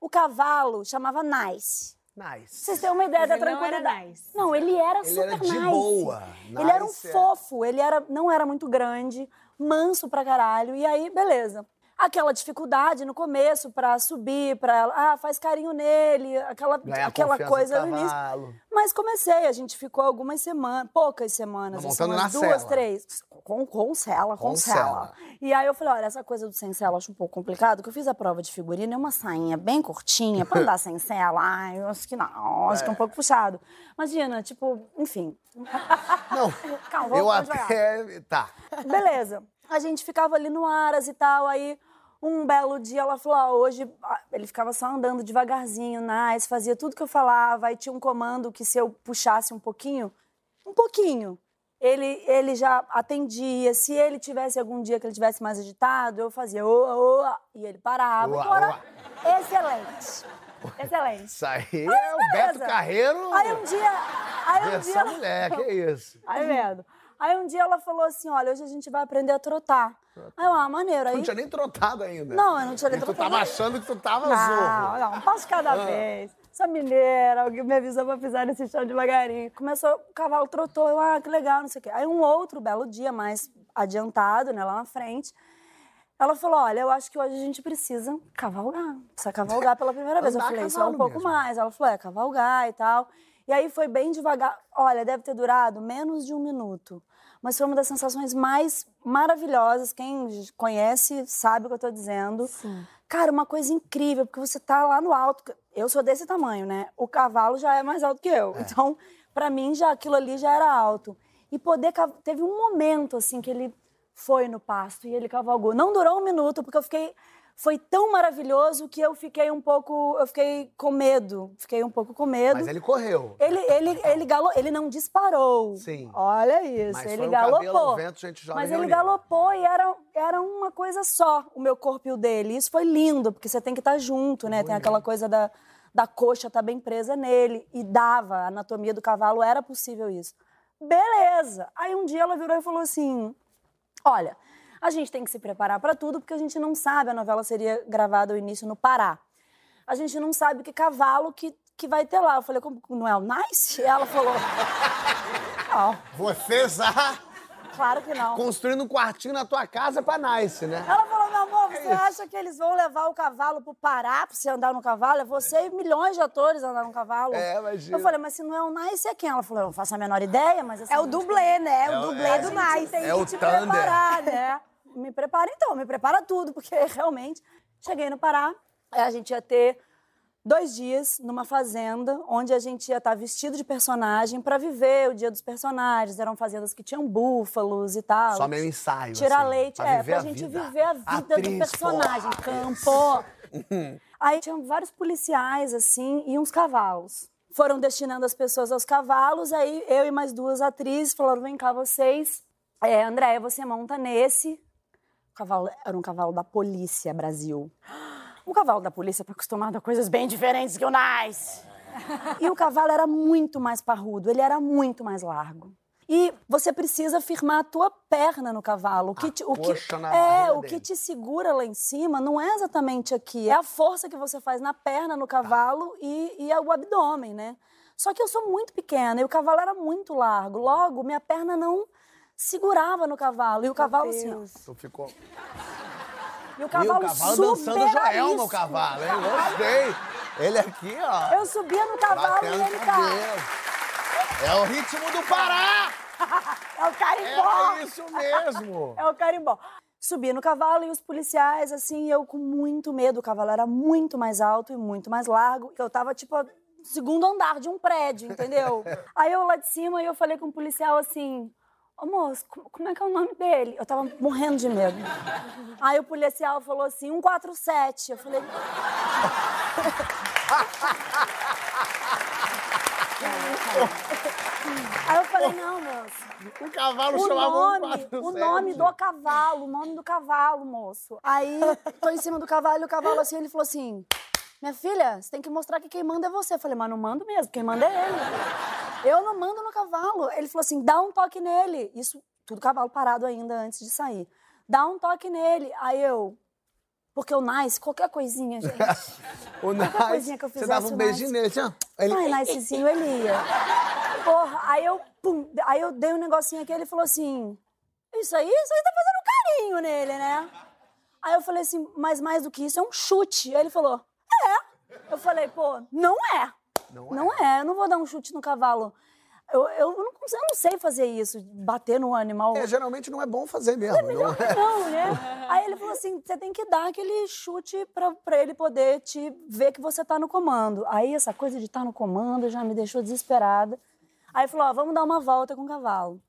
o cavalo chamava Nice. Nice. Vocês têm uma ideia da Ele não era tranquilidade. nice. Não, ele era Ele super era de nice. boa. Ele era um Nice é- fofo, ele era, não era muito grande, manso pra caralho. E aí, beleza. Aquela dificuldade no começo pra subir, pra ela, ah, faz carinho nele, aquela, Ganhar aquela coisa no início. Mas comecei, a gente ficou algumas semanas, poucas semanas, Não, assim, umas duas, cela. três. Com, com cela, com, Com cela. cela. E aí eu falei, olha, essa coisa do sem cela eu acho um pouco complicado, que eu fiz a prova de figurino, é uma sainha bem curtinha, pra andar sem cela, ai, eu acho que não, acho que é um pouco puxado. Imagina, tipo, enfim. Não, Calma, eu até. Tá. Beleza. A gente ficava ali no Aras e tal, aí um belo dia ela falou, ah, hoje ah, ele ficava só andando devagarzinho, nice, fazia tudo que eu falava, aí tinha um comando que se eu puxasse um pouquinho, um pouquinho, ele, ele já atendia. Se ele tivesse algum dia que ele tivesse mais agitado, eu fazia oa, oa, e ele parava. Oa, era oa. excelente. Excelente. Isso aí é o Beto. Carreiro. Aí um dia. Aí um dia. Versão mulher, que isso? Aí vendo. Aí um dia ela falou assim: olha, hoje a gente vai aprender a trotar. Aí eu, ah, maneiro. Aí, Não tinha nem trotado ainda. Não, eu não tinha nem E tu trotado. tava achando que tu tava não, zorro. não, um passo cada vez. Sou mineira, alguém me avisou pra pisar nesse chão devagarinho. Começou, o cavalo trotou, eu, ah, que legal, não sei o quê. Aí um outro belo dia, mais adiantado, né, lá na frente, ela falou, olha, eu acho que hoje a gente precisa cavalgar. Precisa cavalgar pela primeira vez. Eu falei, isso é um pouco mesmo. mais. Ela falou, é, cavalgar e tal. E aí foi bem devagar. Olha, deve ter durado menos de um minuto. Mas foi uma das sensações mais maravilhosas. Quem conhece sabe o que eu tô dizendo. Cara, uma coisa incrível, porque você tá lá no alto. Eu sou desse tamanho, né? O cavalo já é mais alto que eu. Então, pra mim, já aquilo ali já era alto. E poder. Teve um momento, assim, que ele foi no pasto e ele cavalgou. Não durou um minuto, porque eu fiquei. Foi tão maravilhoso que eu fiquei um pouco. Eu fiquei com medo. Fiquei um pouco com medo. Mas ele correu. Ele, ele, ele, galo, ele não disparou. Sim. Olha isso, Mas ele foi um galopou. cabelo no vento, gente jovem Mas ele galopou e era, era uma coisa só, o meu corpo e o dele. Isso foi lindo, porque você tem que estar junto, né? Tem aquela coisa da, da coxa estar bem presa nele. E dava, a anatomia do cavalo era possível isso. Beleza! Aí um dia ela virou e falou assim: Olha, a gente tem que se preparar para tudo, porque a gente não sabe, a novela seria gravada ao início no Pará. A gente não sabe que cavalo que, que vai ter lá. Eu falei, como não é o Nice? E ela falou, não, Você já claro que não. construindo um quartinho na tua casa pra Nice, né? Ela falou, meu amor, você acha que eles vão levar o cavalo pro Pará pra você andar no cavalo? É você e milhões de atores andar no cavalo. É, imagina. Eu falei, mas se não é o Nice, é quem? Ela falou, eu não faço a menor ideia, mas assim... É o dublê, né? O dublê é, do a gente Nice. tem É que o te Thunder. preparar, né? Me prepara então, me prepara tudo, porque realmente cheguei no Pará, a gente ia ter dois dias numa fazenda, onde a gente ia estar vestido de personagem para viver o dia dos personagens. Eram fazendas que tinham búfalos e tal. Só meio ensaio. Tirar assim, leite, pra é, pra a gente vida. viver a vida do Atriz, personagem, porra. campo. Aí tinham vários policiais, assim, e uns cavalos. Foram destinando as pessoas aos cavalos, aí eu e mais duas atrizes falaram: vem cá, vocês É, Andréia, você monta nesse. O cavalo era um cavalo da Polícia Brasil. O cavalo da polícia tá acostumado a coisas bem diferentes que o Nice. E o cavalo era muito mais parrudo, ele era muito mais largo. E você precisa firmar a tua perna no cavalo. O que te, o que, é, o dele. que te segura lá em cima não é exatamente aqui. É a força que você faz na perna, no cavalo e, e é o abdômen, né? Só que eu sou muito pequena e o cavalo era muito largo. Logo, minha perna não segurava no cavalo. E o cavalo assim, ó. Tu ficou. E o E cavalo, o cavalo dançando Joelma, o isso. cavalo, hein? Gostei. Ele aqui, ó. Eu subia no cavalo e ele tá. cabelo. É o ritmo do Pará! É o carimbó! É isso mesmo! É o carimbó. Subi no cavalo e os policiais, assim, eu com muito medo. O cavalo era muito mais alto e muito mais largo. Eu tava, tipo, segundo andar de um prédio, entendeu? Aí eu lá de cima e eu falei com o policial assim. Ô moço, co- como é que é o nome dele? Eu tava morrendo de medo. Aí o policial falou assim, 147. Eu falei. Aí eu falei, não, moço. O cavalo O chamava nome, um 47. o nome do cavalo, o nome do cavalo, moço. Aí, tô em cima do cavalo e o cavalo assim, ele falou assim: Minha filha, você tem que mostrar que quem manda é você. Eu falei, mas não mando mesmo, quem manda é ele. Eu não mando no cavalo. Ele falou assim: dá um toque nele. Isso, tudo cavalo parado ainda antes de sair. Dá um toque nele. Aí eu. Porque o Nice, qualquer coisinha, gente. O Qualquer Nice, coisinha que eu você fizesse, dava um beijinho Nice- nele, assim, ó. Ele... Ai, Nicezinho, ele ia. Porra, aí eu, pum, aí eu dei um negocinho aqui, ele falou assim, isso aí, isso aí tá fazendo um carinho nele, né? Aí eu falei assim, mas mais do que isso, é um chute. Aí ele falou, é. Eu falei, pô, não é. Não Não é, eu não vou dar um chute no cavalo. Eu, eu, não, eu não sei fazer isso, bater no animal. É, geralmente não é bom fazer mesmo. não é? Não, né? Aí ele falou assim: você tem que dar aquele chute pra, pra ele poder te ver que você tá no comando. Aí essa coisa de estar no comando já me deixou desesperada. Aí falou: ó, vamos dar uma volta com o cavalo.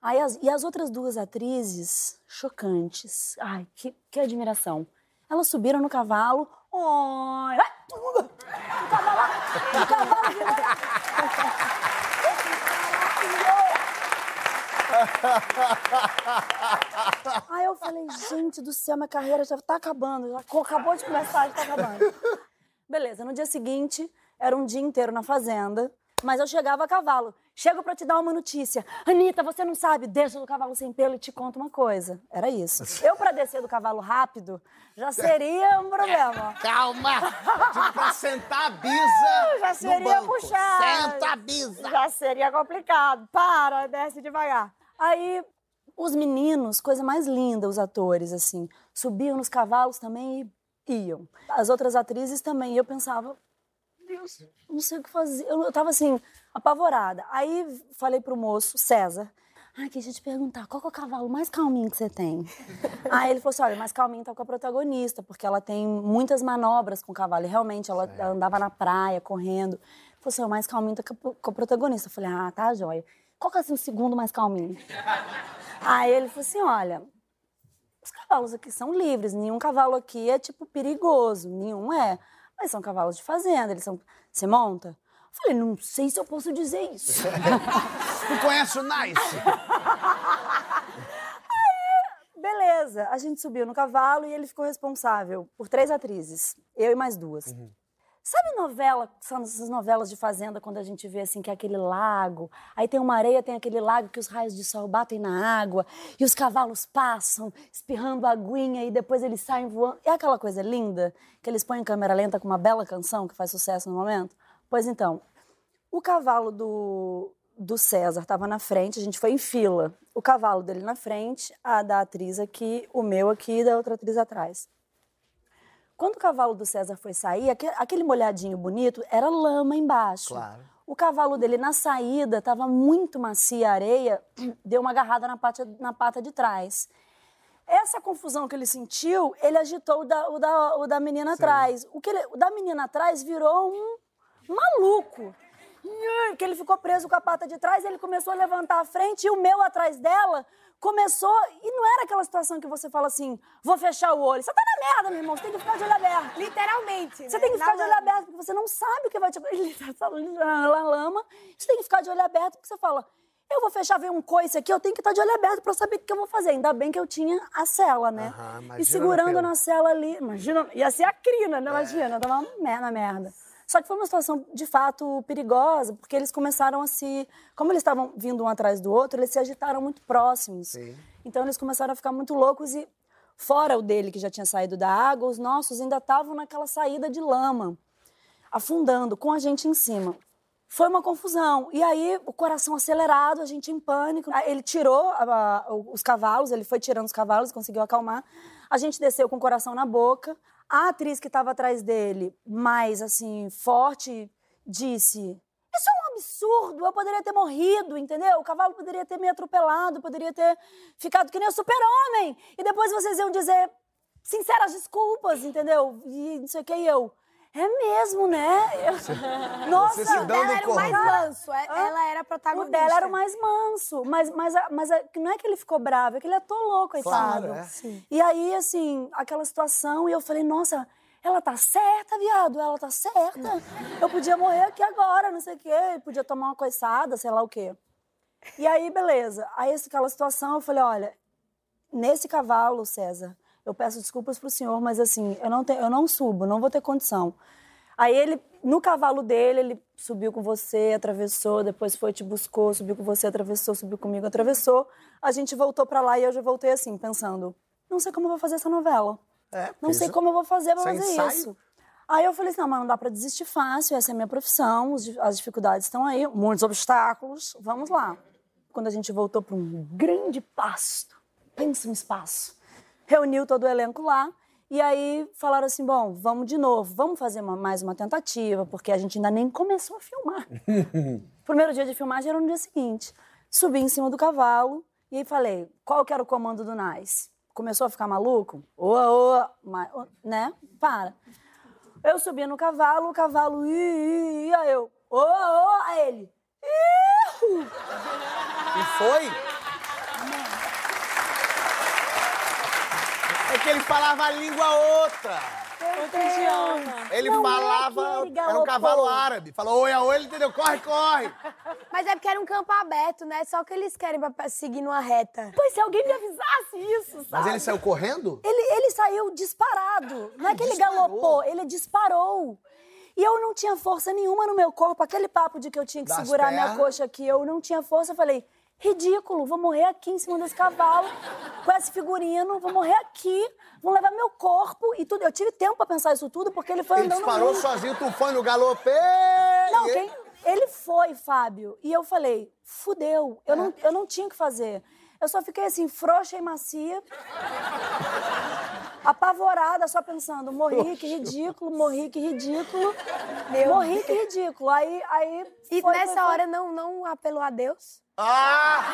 Aí as, e as outras duas atrizes, chocantes. Ai, que, que admiração. Elas subiram no cavalo. Oi! Ai, O cavalo, o cavalo virou- Aí eu falei, gente do céu, minha carreira já tá acabando. Já acabou de começar, já tá acabando. Beleza, no dia seguinte, era um dia inteiro na fazenda, mas eu chegava a cavalo. Chego pra te dar uma notícia. Anitta, você não sabe, desço do cavalo sem pelo e te conto uma coisa. Era isso. Eu, pra descer do cavalo rápido, já seria um problema. Calma! Tipo, pra sentar a bisa Já seria puxar. Senta a bisa! Já seria complicado. Para, desce devagar. Aí, os meninos, coisa mais linda, os atores, assim, subiam nos cavalos também e iam. As outras atrizes também. E eu pensava, Deus, não sei o que fazer. Eu, eu tava assim, apavorada. Aí falei pro moço, César. Ai, deixa eu te perguntar, qual que é o cavalo mais calminho que você tem? Aí ele falou assim, olha, mais calminho tá com a protagonista, porque ela tem muitas manobras com o cavalo. E realmente, ela, ela andava na praia, correndo. Ele falou assim, o mais calminho tá a- com a protagonista. Eu falei, ah, tá, joia. Qual que é assim, o segundo mais calminho? Aí ele falou assim, olha, os cavalos aqui são livres, nenhum cavalo aqui é, tipo, perigoso, nenhum é. Mas são cavalos de fazenda, eles são... Você monta? Eu falei, não sei se eu posso dizer isso. Tu conhece o Nice? Beleza, a gente subiu no cavalo e ele ficou responsável por três atrizes, eu e mais duas. Sabe novela, são essas novelas de fazenda, quando a gente vê assim que é aquele lago, aí tem uma areia, tem aquele lago que os raios de sol batem na água e os cavalos passam espirrando aguinha e depois eles saem voando. É aquela coisa linda que eles põem em câmera lenta com uma bela canção que faz sucesso no momento? Pois então, o cavalo do, do César estava na frente, a gente foi em fila. O cavalo dele na frente, a da atriz aqui, o meu aqui e da outra atriz atrás. Quando o cavalo do César foi sair, aque- aquele molhadinho bonito era lama embaixo. Claro. O cavalo dele na saída estava muito macia a areia, deu uma agarrada na pata, na pata de trás. Essa confusão que ele sentiu, ele agitou o da, o da, o da menina atrás. O, que ele- o da menina atrás virou um maluco. Que ele ficou preso com a pata de trás, ele começou a levantar a frente e o meu atrás dela começou. E não era aquela situação que você fala assim: vou fechar o olho. Você tá na merda, meu irmão, você tem que ficar de olho aberto. Literalmente. Você né? tem que Na ficar de olho lama. aberto, porque você não sabe o que vai te. Ele tá na lama. Você tem que ficar de olho aberto, porque você fala. Eu vou fechar, ver um coice aqui, eu tenho que estar de olho aberto pra saber o que eu vou fazer. Ainda bem que eu tinha a cela, né? Aham, imagina e segurando na cela ali, imagina, ia ser a crina, né? Imagina, eu tava uma na merda. Só que foi uma situação, de fato, perigosa, porque eles começaram a se... Como eles estavam vindo um atrás do outro, eles se agitaram muito próximos. Sim. Então eles começaram a ficar muito loucos e, fora o dele que já tinha saído da água, os nossos ainda estavam naquela saída de lama, afundando, com a gente em cima. Foi uma confusão. E aí, o coração acelerado, a gente em pânico. Ele tirou a- a- os cavalos, ele foi tirando os cavalos, conseguiu acalmar. A gente desceu com o coração na boca. A atriz que estava atrás dele, mais assim, forte, disse: Isso é um absurdo, eu poderia ter morrido, entendeu? O cavalo poderia ter me atropelado, poderia ter ficado que nem o super-homem. E depois vocês iam dizer sinceras desculpas, entendeu? E não sei o que, e eu. É mesmo, né? Eu- Nossa, se dando Ela era o mais manso, é- ela era a o protagonista. dela era o mais manso. Mas, mas, mas não é que ele ficou bravo, é que ele atolou, coitado. Claro, é. E aí, assim, aquela situação, e eu falei, nossa, ela tá certa, viado, ela tá certa. Eu podia morrer aqui agora, não sei o quê, podia tomar uma coiçada, sei lá o quê. E aí, beleza. Aí, aquela situação, eu falei, olha, nesse cavalo, César, eu peço desculpas pro senhor, mas assim, eu não, tenho, eu não subo, não vou ter condição. Aí ele, no cavalo dele, ele subiu com você, atravessou, depois foi, te buscou, subiu com você, atravessou, subiu comigo, atravessou. A gente voltou pra lá e eu já voltei assim, pensando, não sei como eu vou fazer essa novela. É, Não sei como eu vou fazer pra fazer ensaio. isso. Aí eu falei assim, não, mas não dá pra desistir fácil, essa é a minha profissão, as dificuldades estão aí, muitos obstáculos, vamos lá. Quando a gente voltou para um grande pasto, pensa um espaço, reuniu todo o elenco lá, e aí falaram assim, bom, vamos de novo, vamos fazer uma- mais uma tentativa, porque a gente ainda nem começou a filmar. O primeiro dia de filmagem era no dia seguinte. Subi em cima do cavalo e aí falei, qual que era o comando do Nice? Começou a ficar maluco? Ô, ô, ma- né? Para. Eu subia no cavalo, o cavalo ia, eu, ô, ô, aí ele, iu! E foi? É que ele falava a língua outra. Outro idioma. Ele Não é falava. ele era um cavalo árabe. Falou oi a oi, ele entendeu? Corre, corre. Mas é porque era um campo aberto, né? Só que eles querem pra seguir numa reta. Pois se alguém me avisasse isso, sabe? Mas ele saiu correndo? Ele, ele saiu disparado. Não é que ele galopou, ele disparou. E eu não tinha força nenhuma no meu corpo. Aquele papo de que eu tinha que Das segurar minha pernas. coxa aqui, eu não tinha força. Eu falei, ridículo, vou morrer aqui em cima desse cavalo, com esse figurino, vou morrer aqui, vão levar meu corpo e tudo. Eu tive tempo pra pensar isso tudo, porque ele foi Ele andando disparou muito. sozinho, tu foi no galope. Não, quem... ele foi, Fábio. E eu falei, fudeu, eu, não, eu não tinha o que fazer. Eu só fiquei assim, frouxa e macia, apavorada, só pensando, morri, que ridículo, morri, que ridículo, morri, que ridículo. Aí, aí E foi, nessa foi, foi. hora não, não apelou a Deus? Ah!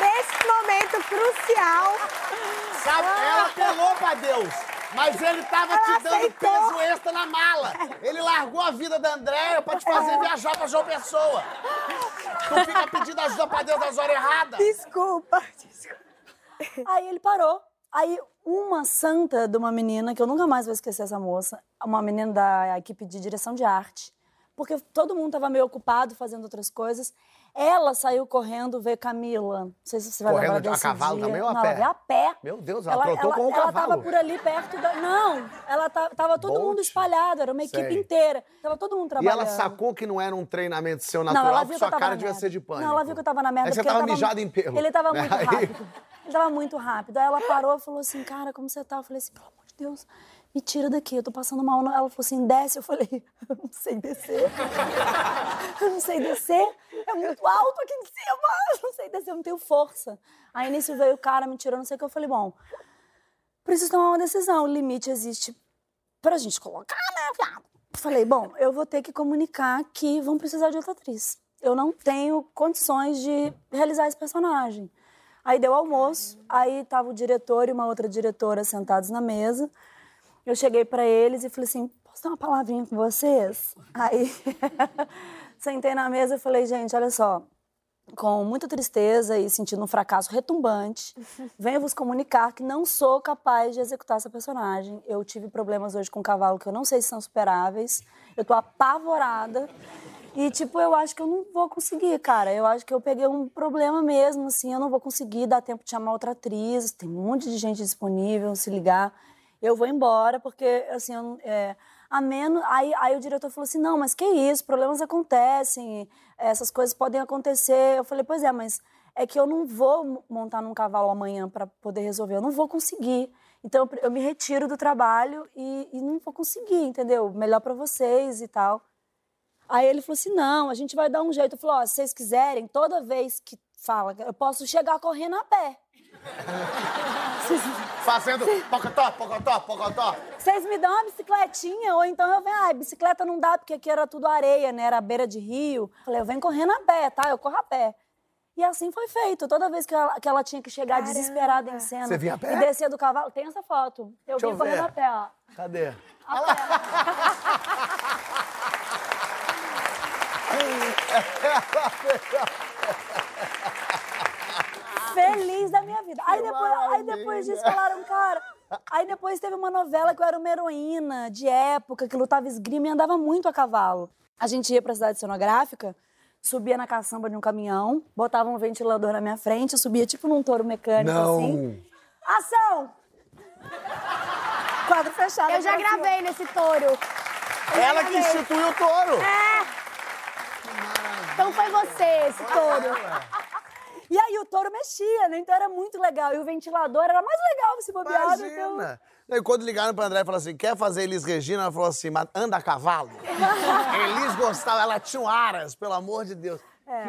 Nesse momento crucial, Sabe, ela apelou pra Deus. Mas ele tava Ela te dando aceitou. peso extra na mala. Ele largou a vida da Andréia pra te fazer viajar pra João Pessoa. Tu fica pedindo ajuda pra Deus nas horas erradas. desculpa. desculpa. Aí ele parou. Aí uma santa de uma menina, que eu nunca mais vou esquecer essa moça, uma menina da equipe de direção de arte, porque todo mundo estava meio ocupado fazendo outras coisas. Ela saiu correndo ver Camila. Não sei se você vai Correndo lembrar a desse cavalo dia. também ou a Não, pé? ela a pé. Meu Deus, ela trotou com o Ela cavalo. tava por ali perto da... Não, ela ta- tava todo Bolt? mundo espalhado, era uma equipe Sei. inteira. Tava todo mundo E trabalhando. ela sacou que não era um treinamento seu Não, natural, ela que viu que sua tava cara devia ser de pânico. Não, ela viu que eu tava na merda. Aí você tava ele tava mijado em pelo. Ele tava muito rápido. Tava muito rápido. Aí ela parou e falou assim, cara, como você tá? Eu falei assim, pelo amor de Deus, me tira daqui, eu tô passando mal. Ela falou assim, desce. Eu falei, eu não sei descer. Eu não sei descer. É muito alto aqui em cima. Eu não sei descer, eu não tenho força. Aí nisso veio o cara, me tirou, não sei o que. Eu falei, bom, preciso tomar uma decisão. O limite existe pra gente colocar, né, viado? Falei, bom, eu vou ter que comunicar que vão precisar de outra atriz. Eu não tenho condições de realizar esse personagem. Aí deu almoço, aí tava o diretor e uma outra diretora sentados na mesa. Eu cheguei pra eles e falei assim: posso ter uma palavrinha com vocês? Aí sentei na mesa e falei: gente, olha só, com muita tristeza e sentindo um fracasso retumbante, venho vos comunicar que não sou capaz de executar essa personagem. Eu tive problemas hoje com o cavalo que eu não sei se são superáveis. Eu tô apavorada. E, tipo, eu acho que eu não vou conseguir, cara. Eu acho que eu peguei um problema mesmo, assim. Eu não vou conseguir dar tempo de chamar outra atriz. Tem um monte de gente disponível, se ligar. Eu vou embora, porque, assim, eu, é, a menos... Aí, aí o diretor falou assim, não, mas que isso? Problemas acontecem, essas coisas podem acontecer. Eu falei, pois é, mas é que eu não vou montar num cavalo amanhã para poder resolver. Eu não vou conseguir. Então, eu me retiro do trabalho e, e não vou conseguir, entendeu? Melhor para vocês e tal. Aí ele falou assim: não, a gente vai dar um jeito. Eu falei: ó, se vocês quiserem, toda vez que fala, eu posso chegar correndo a pé. Fazendo pocotó, pocotó, pocotó. Vocês me dão uma bicicletinha, ou então eu venho, ah, bicicleta não dá, porque aqui era tudo areia, né? Era beira de rio. Falei, eu venho correndo a pé, tá? Eu corro a pé. E assim foi feito. Toda vez que ela, que ela tinha que chegar Caramba. desesperada em cena Você vinha a pé? e descia do cavalo, tem essa foto. Eu Deixa vim eu correndo ver. a pé, ó. Cadê? A pé. Feliz da minha vida. Aí depois, aí depois disso falaram, cara. Aí depois teve uma novela que eu era uma heroína de época, que lutava esgrima e andava muito a cavalo. A gente ia pra cidade cenográfica, subia na caçamba de um caminhão, botava um ventilador na minha frente, eu subia tipo num touro mecânico Não. assim. Ação! Quadro fechado. Eu já gravei nesse touro. Ela que instituiu o touro. Então foi você, esse touro. E aí o touro mexia, né? Então era muito legal. E o ventilador era mais legal se bobear do que o... Imagina. E quando ligaram pra André e falaram assim, quer fazer Elis Regina? Ela falou assim, mas anda a cavalo. Elis gostava, ela tinha um aras, pelo amor de Deus.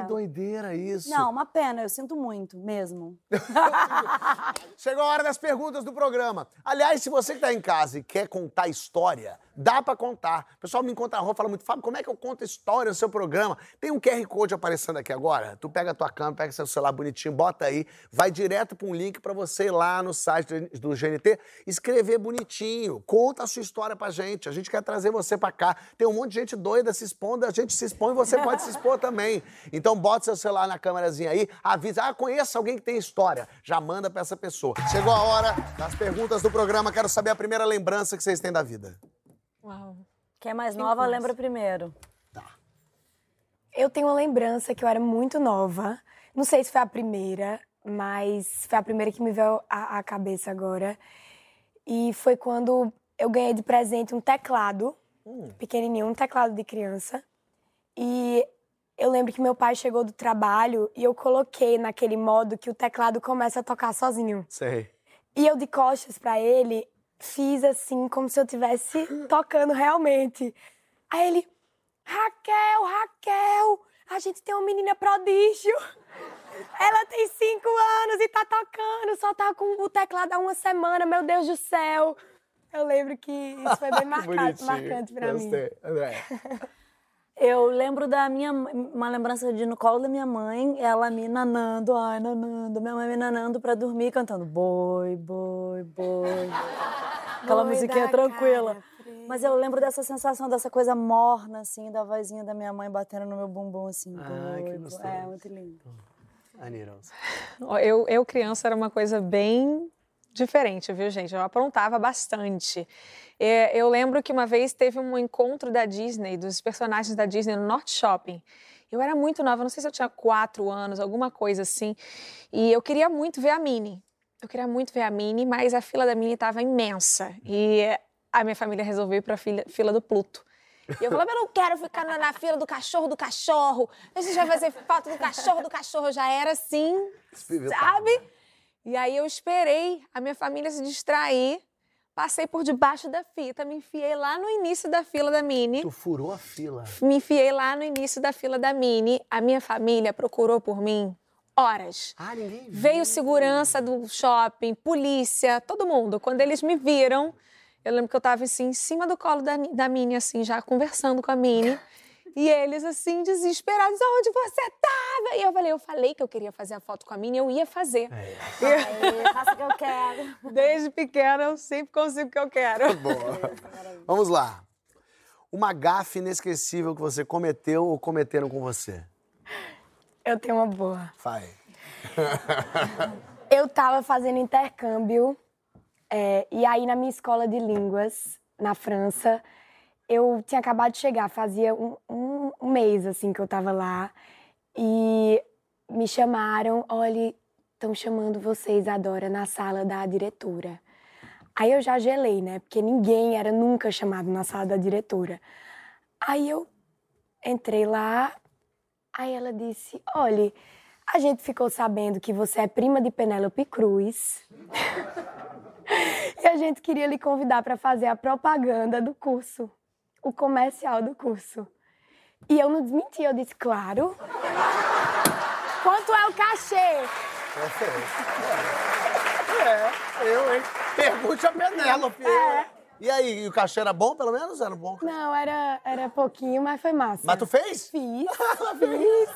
Que doideira isso. É. Não, uma pena, eu sinto muito, mesmo. Chegou a hora das perguntas do programa. Aliás, se você que tá em casa e quer contar história, dá pra contar. O pessoal me encontra na rua e fala muito, Fábio, como é que eu conto história no seu programa? Tem um QR Code aparecendo aqui agora. Tu pega a tua câmera, pega seu celular bonitinho, bota aí, vai direto pra um link pra você ir lá no site do- GNT, escrever bonitinho. Conta a sua história pra gente. A gente quer trazer você pra cá. Tem um monte de gente doida se expondo, a gente se expõe, você pode se expor também. Então bota seu celular na câmerazinha aí, avisa, ah, conheça alguém que tem história. Já manda pra essa pessoa. Chegou a hora das perguntas do programa. Quero saber a primeira lembrança que vocês têm da vida. Uau. Quem é mais nova, lembra primeiro. Eu tenho uma lembrança que eu era muito nova. Não sei se foi a primeira, mas foi a primeira que me veio à, à cabeça agora. E foi quando eu ganhei de presente um teclado, pequenininho, um teclado de criança. E eu lembro que meu pai chegou do trabalho e eu coloquei naquele modo que o teclado começa a tocar sozinho. Sei. E eu de costas pra ele fiz assim como se eu estivesse tocando realmente. Aí ele, Raquel, Raquel, a gente tem uma menina prodígio. Ela tem cinco anos e tá tocando, só tá com o teclado há uma semana, meu Deus do céu. Eu lembro que isso foi bem marcado, marcante pra mim. Gostei. André. Eu lembro da minha uma lembrança de no colo da minha mãe, ela me nanando, ai, nanando, minha mãe me nanando pra dormir, cantando boi, boi, boi. Aquela Boi musiquinha tranquila. cara. Mas eu lembro dessa sensação, dessa coisa morna, assim, da vozinha da minha mãe batendo no meu bumbum, assim. Ah, que boi, gostoso. É, muito lindo. Aniros. Ó, Eu, eu, criança, era uma coisa bem diferente, viu, gente? Eu aprontava bastante. É, eu lembro que uma vez teve um encontro da Disney, dos personagens da Disney no Norte Shopping. Eu era muito nova, não sei se eu tinha quatro anos, alguma coisa assim. E eu queria muito ver a Minnie. Eu queria muito ver a Minnie, mas a fila da Minnie estava imensa. E a minha família resolveu ir para a fila, fila do Pluto. E eu falava, eu não quero ficar na, na fila do cachorro do cachorro. A gente vai fazer foto do cachorro do cachorro. Eu já era assim, sabe? E aí eu esperei a minha família se distrair, passei por debaixo da fita, me enfiei lá no início da fila da Mini. Tu furou a fila. Me enfiei lá no início da fila da Mini. A minha família procurou por mim horas. Ah, ninguém viu. Veio segurança do shopping, polícia, todo mundo. Quando eles me viram, eu lembro que eu estava assim, em cima do colo da, da Mini, assim, já conversando com a Mini. E eles, assim, desesperados, onde você estava? E eu falei, eu falei que eu queria fazer a foto com a Mini, eu ia fazer. Aí, faça o que eu quero. Desde pequena, eu sempre consigo o que eu quero. Boa. Vamos lá. Uma gafe inesquecível que você cometeu ou cometeram com você? Eu tenho uma boa. Vai. Eu tava fazendo intercâmbio, é, e aí na minha escola de línguas, na França, eu tinha acabado de chegar, fazia um, um- mês, assim, que eu tava lá. E me chamaram, olha, estão chamando vocês, Adora, na sala da diretora. Aí eu já gelei, né? Porque ninguém era nunca chamado na sala da diretora. Aí eu entrei lá, aí ela disse: olha, a gente ficou sabendo que você é prima de Penélope Cruz. e a gente queria lhe convidar para fazer a propaganda do curso, o comercial do curso. E eu não desmenti, eu disse: claro. Quanto é o cachê? É, eu, hein? Pergunte a Penélope. É. E aí, o cachê era bom, pelo menos? Era bom? Não, era, era pouquinho, mas foi massa. Mas tu fez? Fiz, fiz,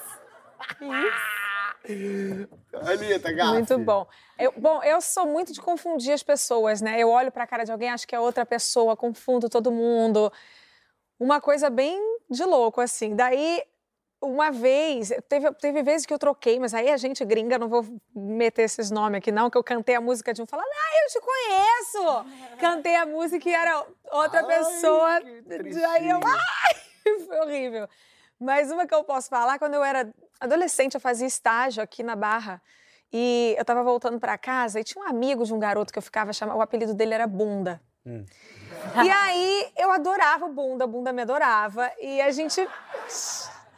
fiz. Anitta, gafe. Muito bom. Eu, bom, eu sou muito de confundir as pessoas, né? Eu olho pra cara de alguém, acho que é outra pessoa, confundo todo mundo. Uma coisa bem de louco, assim. Daí, uma vez, teve, teve vezes que eu troquei, mas aí a gente gringa, não vou meter esses nomes aqui, não, que eu cantei a música de um falando, ah, eu te conheço! Cantei a música e era outra Ai, pessoa. Aí eu, ai, foi horrível. Mas uma que eu posso falar, quando eu era adolescente, eu fazia estágio aqui na Barra. E eu tava voltando pra casa e tinha um amigo de um garoto que eu ficava chamando, o apelido dele era Bunda. E aí eu adorava o Bunda, o Bunda me adorava. E a gente.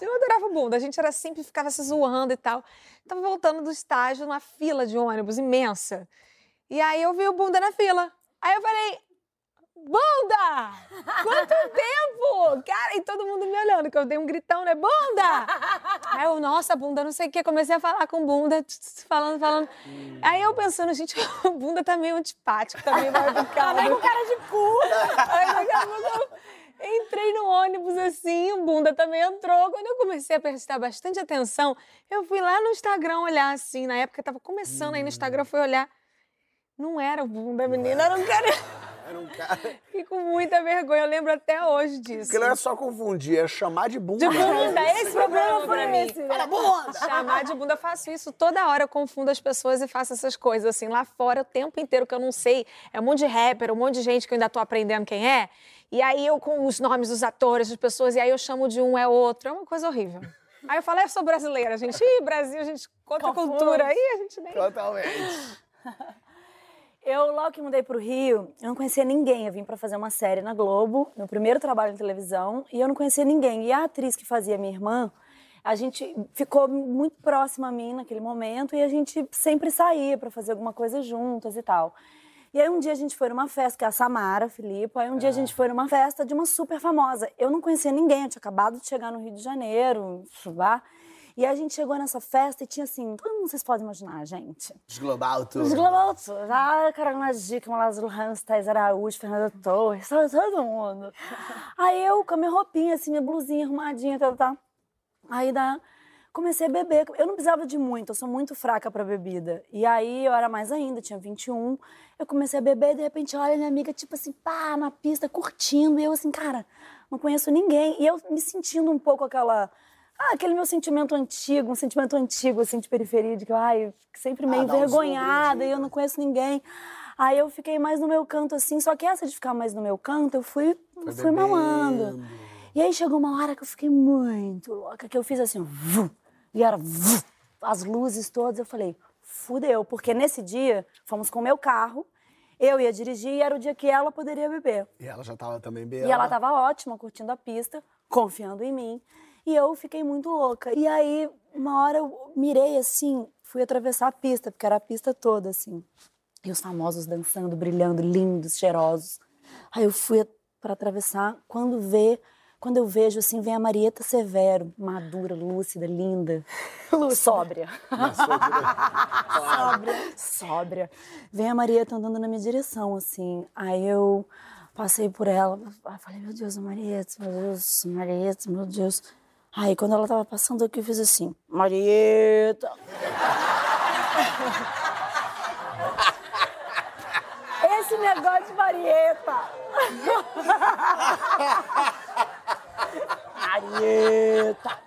Eu adorava o Bunda, a gente era sempre ficava se zoando e tal. Tava voltando do estágio numa fila de ônibus imensa. E aí eu vi o Bunda na fila. Aí eu falei, Bunda! Quanto tempo! Cara, e todo mundo me olhando, que eu dei um gritão, né? Bunda! Aí eu, nossa, Bunda, não sei o quê. Comecei a falar com Bunda, falando, falando. Aí eu pensando, gente, o Bunda tá meio antipático, tá meio mal educado. Tá meio com cara de cu. Aí daqui a pouco eu entrei no ônibus assim, o Bunda também entrou. Quando eu comecei a prestar bastante atenção, eu fui lá no Instagram olhar assim. Na época tava começando aí no Instagram, eu fui olhar. Não era o Bunda, menina, era um cara... Era um cara. Fiquei com muita vergonha, eu lembro até hoje disso. Porque não é só confundir, é chamar de bunda. De bunda, esse problema pra mim. Era bunda! Chamar de bunda, eu faço isso toda hora, eu confundo as pessoas e faço essas coisas assim. Lá fora, o tempo inteiro que eu não sei, é um monte de rapper, um monte de gente que eu ainda tô aprendendo quem é. E aí eu com os nomes dos atores, das pessoas, e aí eu chamo de um é outro. É uma coisa horrível. Aí eu falo, eu sou brasileira, gente. Ih, Brasil, gente, contra a cultura. Aí a gente nem. Totalmente. Eu, logo que mudei pro Rio, eu não conhecia ninguém. Eu vim pra fazer uma série na Globo, meu primeiro trabalho em televisão, e eu não conhecia ninguém. E a atriz que fazia minha irmã, a gente ficou muito próxima a mim naquele momento e a gente sempre saía pra fazer alguma coisa juntas e tal. E aí um dia a gente foi numa festa, que é a Samara Filipe, aí um dia a gente foi numa festa de uma super famosa. Eu não conhecia ninguém, eu tinha acabado de chegar no Rio de Janeiro, lá. E a gente chegou nessa festa e tinha assim, todo mundo vocês podem imaginar, gente. Desglobal tudo. Os Global Tours. Ah, Carolina Dickman, Lázaro Ramos, Thais Araújo, Fernanda Torres, todo, mundo. Aí eu, com a minha roupinha, assim, minha blusinha arrumadinha, tá, tá. Aí da... comecei a beber. Eu não precisava de muito, eu sou muito fraca pra bebida. E aí eu era mais ainda, tinha 21. Eu comecei a beber e de repente, olha, minha amiga, tipo assim, pá, na pista, curtindo. E eu assim, cara, não conheço ninguém. E eu me sentindo um pouco aquela... Ah, aquele meu sentimento antigo, um sentimento antigo, assim, de periferia, de que, ai, sempre meio Ah, um envergonhada sombrio, e eu não conheço ninguém. Aí eu fiquei mais no meu canto, assim, só que essa de ficar mais no meu canto, eu fui, fui mamando. E aí chegou uma hora que eu fiquei muito louca, que eu fiz assim, vum, e era vum, as luzes todas, eu falei, fudeu, porque nesse dia fomos com o meu carro, eu ia dirigir e era o dia que ela poderia beber. E ela já tava também bem. E ela tava ótima, curtindo a pista, confiando em mim. E eu fiquei muito louca. E aí, uma hora eu mirei assim, fui atravessar a pista, porque era a pista toda, assim. E os famosos dançando, brilhando, lindos, cheirosos. Aí eu fui para atravessar, quando vê, quando eu vejo assim, vem a Marieta Severo, madura, lúcida, linda, sóbria. sóbria. Sóbria. Vem a Marieta andando na minha direção, assim. Aí eu passei por ela, falei, meu Deus, a Marieta, meu Deus, Marieta, meu Deus. Aí quando ela tava passando aqui, eu fiz assim, Marieta. Esse negócio de Marieta. Marieta.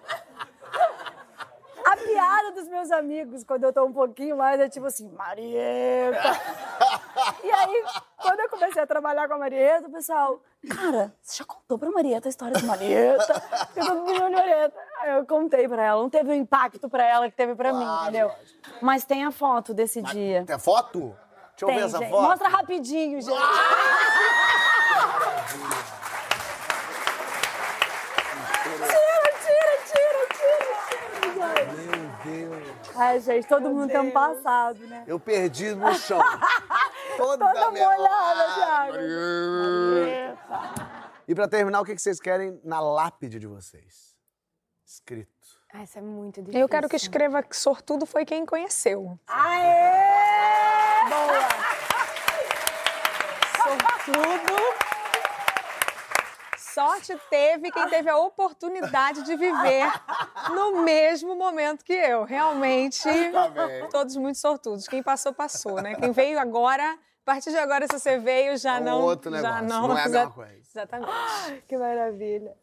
A piada dos meus amigos, quando eu tô um pouquinho mais, é tipo assim, Marieta. E aí, quando eu comecei a trabalhar com a Marieta, o pessoal, cara, você já contou pra Marieta a história de Marieta? Eu tô milhão de Marieta. Aí eu contei pra ela, não teve o impacto pra ela que teve pra mim, Claro, entendeu? lógico. Mas tem a foto desse dia. Tem foto? Deixa eu Tem, ver essa gente. foto. Mostra rapidinho, gente. Tira, tira, tira, tira, tira. Meu Deus. Ai, gente, todo mundo tem um passado, né? Eu perdi no chão. Toda, Toda molhada, Thiago. E pra terminar, o que que vocês querem na lápide de vocês? Escrito. Ah, isso é muito difícil. Eu quero que escreva que sortudo foi quem conheceu. Aê! Boa! Sortudo. Sorte teve quem teve a oportunidade de viver no mesmo momento que eu. Realmente, todos muito sortudos. Quem passou, passou, né? Quem veio agora, a partir de agora, se você veio, já É um não. outro já negócio, não, não é a mesma coisa. Exatamente. Que maravilha.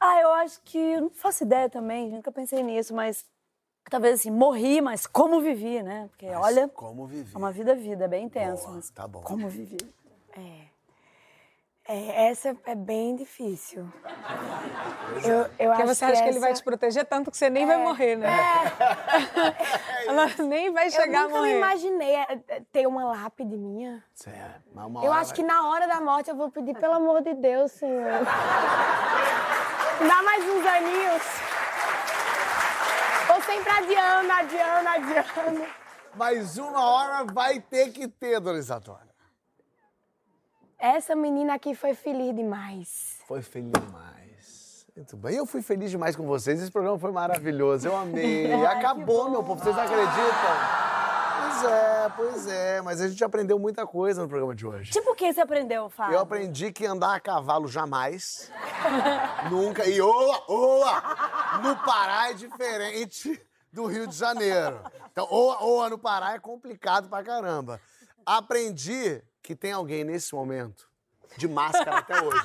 Ah, eu acho que. eu Não faço ideia também, nunca pensei nisso, mas. Talvez assim, morri, mas como vivi, né? Porque olha, Como viver? é uma vida vida, é bem intenso. Boa, mas tá bom. Como vivi. É, essa é bem difícil. Eu, eu Porque acho você acha que ele vai te proteger tanto que você nem vai morrer, né? Ela nem vai Eu chegar a nunca me morrer. imaginei é, é, ter uma lápide minha. Mas uma Eu hora acho que vai- na hora da morte eu vou pedir, pelo amor de Deus, Senhor. Dá mais uns aninhos. Vou sempre adiando, adiando, adiando. Mas uma hora vai ter que ter, dona Isadora. Essa menina aqui foi feliz demais. Foi feliz demais. Muito bem. Eu fui feliz demais com vocês. Esse programa foi maravilhoso. Eu amei. Acabou, meu povo. Vocês não acreditam? Pois é, pois é. Mas a gente aprendeu muita coisa no programa de hoje. Tipo o que você aprendeu, Fábio? Eu aprendi que andar a cavalo jamais. nunca. E oa, oa! No Pará é diferente do Rio de Janeiro. Então, oa, oa no Pará é complicado pra caramba. Aprendi que tem alguém nesse momento de máscara até hoje.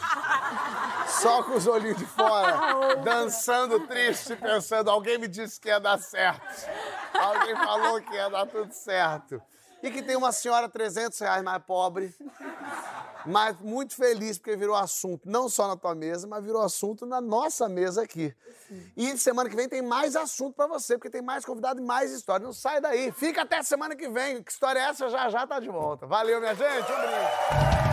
Só com os olhinhos de fora, dançando triste, pensando, alguém me disse que ia dar certo. Alguém falou que ia dar tudo certo. E que tem uma senhora 300 reais mais pobre, mas muito feliz porque virou assunto não só na tua mesa, mas virou assunto na nossa mesa aqui. E semana que vem tem mais assunto pra você, porque tem mais convidado e mais história. Não sai daí. Fica até semana que vem. Que história é essa? Já já tá de volta. Valeu, minha gente. Um brinde.